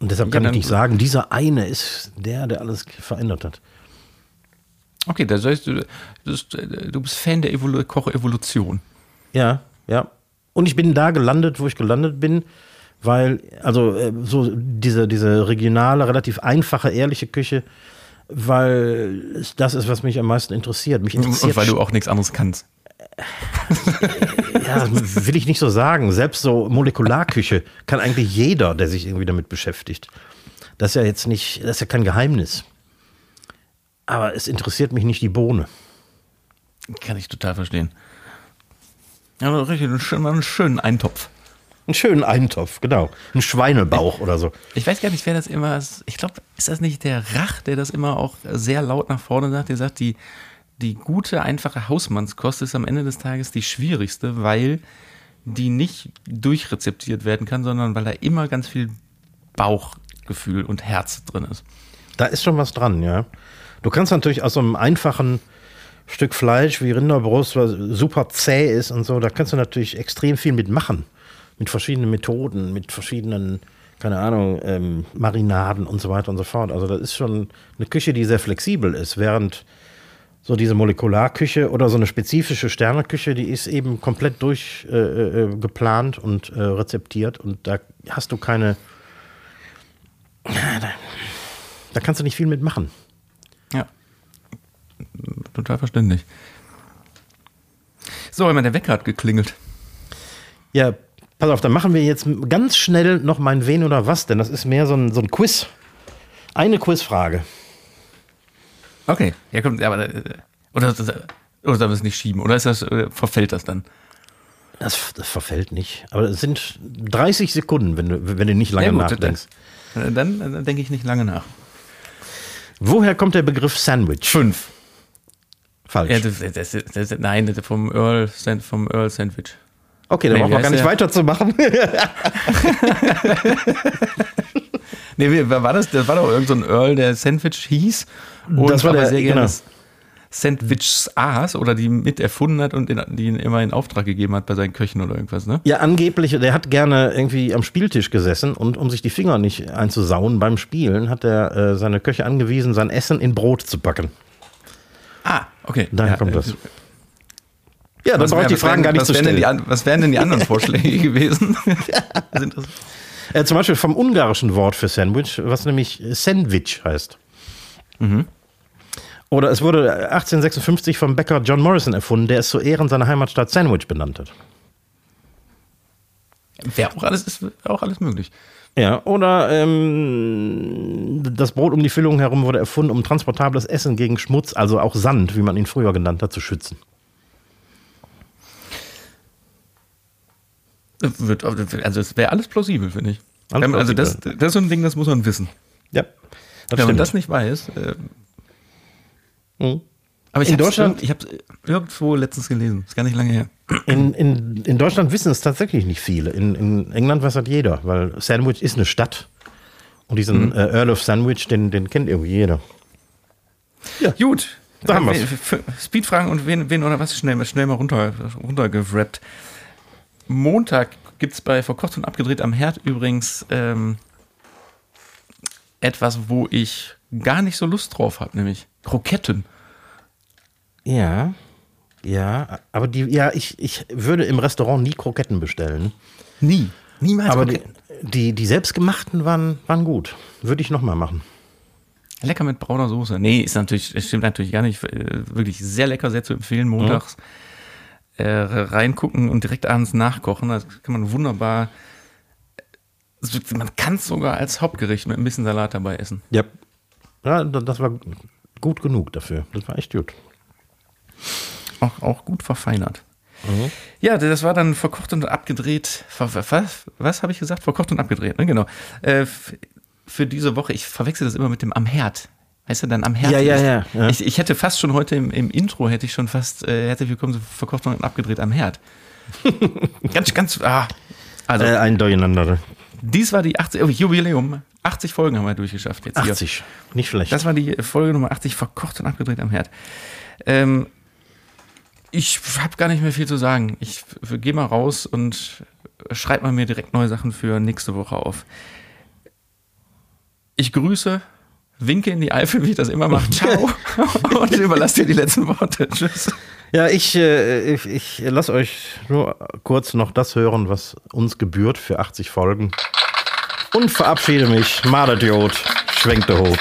Und deshalb kann ja, ich nicht sagen, dieser eine ist der, der alles verändert hat. Okay, das heißt, du, du bist Fan der Evolu Kochevolution. Ja, ja. Und ich bin da gelandet, wo ich gelandet bin, weil, also äh, so diese, diese regionale, relativ einfache, ehrliche Küche, weil das ist, was mich am meisten interessiert. Mich interessiert Und weil du auch nichts anderes kannst. ja, will ich nicht so sagen. Selbst so Molekularküche kann eigentlich jeder, der sich irgendwie damit beschäftigt. Das ist ja jetzt nicht, das ist ja kein Geheimnis. Aber es interessiert mich nicht die Bohne. Kann ich total verstehen. Ja, richtig, einen schönen, einen schönen Eintopf. Einen schönen Eintopf, genau. Ein Schweinebauch oder so. Ich weiß gar nicht, wer das immer. Ich glaube, ist das nicht der Rach, der das immer auch sehr laut nach vorne sagt? Der sagt, die, die gute, einfache Hausmannskost ist am Ende des Tages die schwierigste, weil die nicht durchrezeptiert werden kann, sondern weil da immer ganz viel Bauchgefühl und Herz drin ist. Da ist schon was dran, ja. Du kannst natürlich aus so einem einfachen Stück Fleisch wie Rinderbrust, was super zäh ist und so, da kannst du natürlich extrem viel mitmachen mit verschiedenen Methoden, mit verschiedenen, keine Ahnung, ähm, Marinaden und so weiter und so fort. Also das ist schon eine Küche, die sehr flexibel ist, während so diese Molekularküche oder so eine spezifische Sterneküche, die ist eben komplett durchgeplant äh, äh, und äh, rezeptiert und da hast du keine, da, da kannst du nicht viel mitmachen. Total verständlich. So, einmal der Wecker hat geklingelt. Ja, Pass auf, dann machen wir jetzt ganz schnell noch mein Wen oder was, denn das ist mehr so ein, so ein Quiz. Eine Quizfrage. Okay, ja, kommt, aber. Äh, oder, oder soll wir es nicht schieben? Oder ist das, äh, verfällt das dann? Das, das, verfällt nicht. Aber es sind 30 Sekunden, wenn du, wenn du nicht lange ja, gut, nachdenkst. Dann, dann, dann denke ich nicht lange nach. Woher kommt der Begriff Sandwich? Fünf. Falsch. Ja, das, das, nein, vom Earl, vom Earl Sandwich. Okay, dann nee, brauchen wir gar nicht der? weiterzumachen. nee, wie war das? Das war doch irgendein so Earl, der Sandwich hieß. Und das war der, sehr gerne genau. Sandwichs aß oder die mit erfunden hat und die ihn immer in Auftrag gegeben hat bei seinen Köchen oder irgendwas, ne? Ja, angeblich, der hat gerne irgendwie am Spieltisch gesessen und um sich die Finger nicht einzusauen beim Spielen, hat er äh, seine Köche angewiesen, sein Essen in Brot zu packen. Ah, okay. Daher ja, kommt das. Äh, ja, dann brauche ich die Fragen gar nicht zu stellen. Die, was wären denn die anderen Vorschläge gewesen? äh, zum Beispiel vom ungarischen Wort für Sandwich, was nämlich Sandwich heißt. Mhm. Oder es wurde 1856 vom Bäcker John Morrison erfunden, der es zu Ehren seiner Heimatstadt Sandwich benannt hat. Wäre auch alles, ist auch alles möglich. Ja, oder ähm, das Brot um die Füllung herum wurde erfunden, um transportables Essen gegen Schmutz, also auch Sand, wie man ihn früher genannt hat, zu schützen. Wird, also es wäre alles plausibel, finde ich. Alles also das, das ist so ein Ding, das muss man wissen. Ja. Wenn stimmt. man das nicht weiß. Äh, mhm. Aber ich habe ich habe irgendwo letztens gelesen. Ist gar nicht lange her. In, in, in Deutschland wissen es tatsächlich nicht viele. In, in England weiß das jeder, weil Sandwich ist eine Stadt. Und diesen mhm. äh, Earl of Sandwich, den, den kennt irgendwie jeder. Ja. Gut. Da haben wir Speedfragen und wen, wen oder was schnell, schnell mal runter, runtergerappt. Montag gibt es bei Verkocht und Abgedreht am Herd übrigens ähm, etwas, wo ich gar nicht so Lust drauf habe, nämlich Kroketten. Ja, ja, aber die, ja, ich, ich würde im Restaurant nie Kroketten bestellen. Nie, niemals. Aber die, die, die selbstgemachten waren, waren gut. Würde ich nochmal machen. Lecker mit brauner Soße. Nee, ist natürlich, stimmt natürlich gar nicht. Äh, wirklich sehr lecker, sehr zu empfehlen, montags. Mhm äh, reingucken und direkt abends nachkochen. Das kann man wunderbar. Man kann es sogar als Hauptgericht mit ein bisschen Salat dabei essen. Ja. Ja, das war gut genug dafür. Das war echt gut. Auch, auch gut verfeinert. Mhm. Ja, das war dann verkocht und abgedreht. Was, was habe ich gesagt? Verkocht und abgedreht, ne? Genau. Äh, für diese Woche, ich verwechsel das immer mit dem Am Herd. Weißt du, dann am Herzen. Ja, ja, ja. ja. Ich, ich, hätte fast schon heute im, im Intro, hätte ich schon fast, äh, herzlich willkommen zu Verkocht und abgedreht am Herd. ganz, ganz, ah. Also, äh, ein Durcheinander. Dies war die 80, oh, Jubiläum. 80 Folgen haben wir durchgeschafft jetzt 80, hier. nicht schlecht. Das war die Folge Nummer 80, verkocht und abgedreht am Herd. Ähm, ich habe gar nicht mehr viel zu sagen. Ich gehe mal raus und schreibe mal mir direkt neue Sachen für nächste Woche auf. Ich grüße winke in die Eifel, wie ich das immer mache. Ciao. und überlasse dir die letzten Worte. Tschüss. Ja, ich, äh, ich, ich lasse euch nur kurz noch das hören, was uns gebührt für 80 Folgen. Und verabschiede mich. Madadiot, schwenkt der Hut.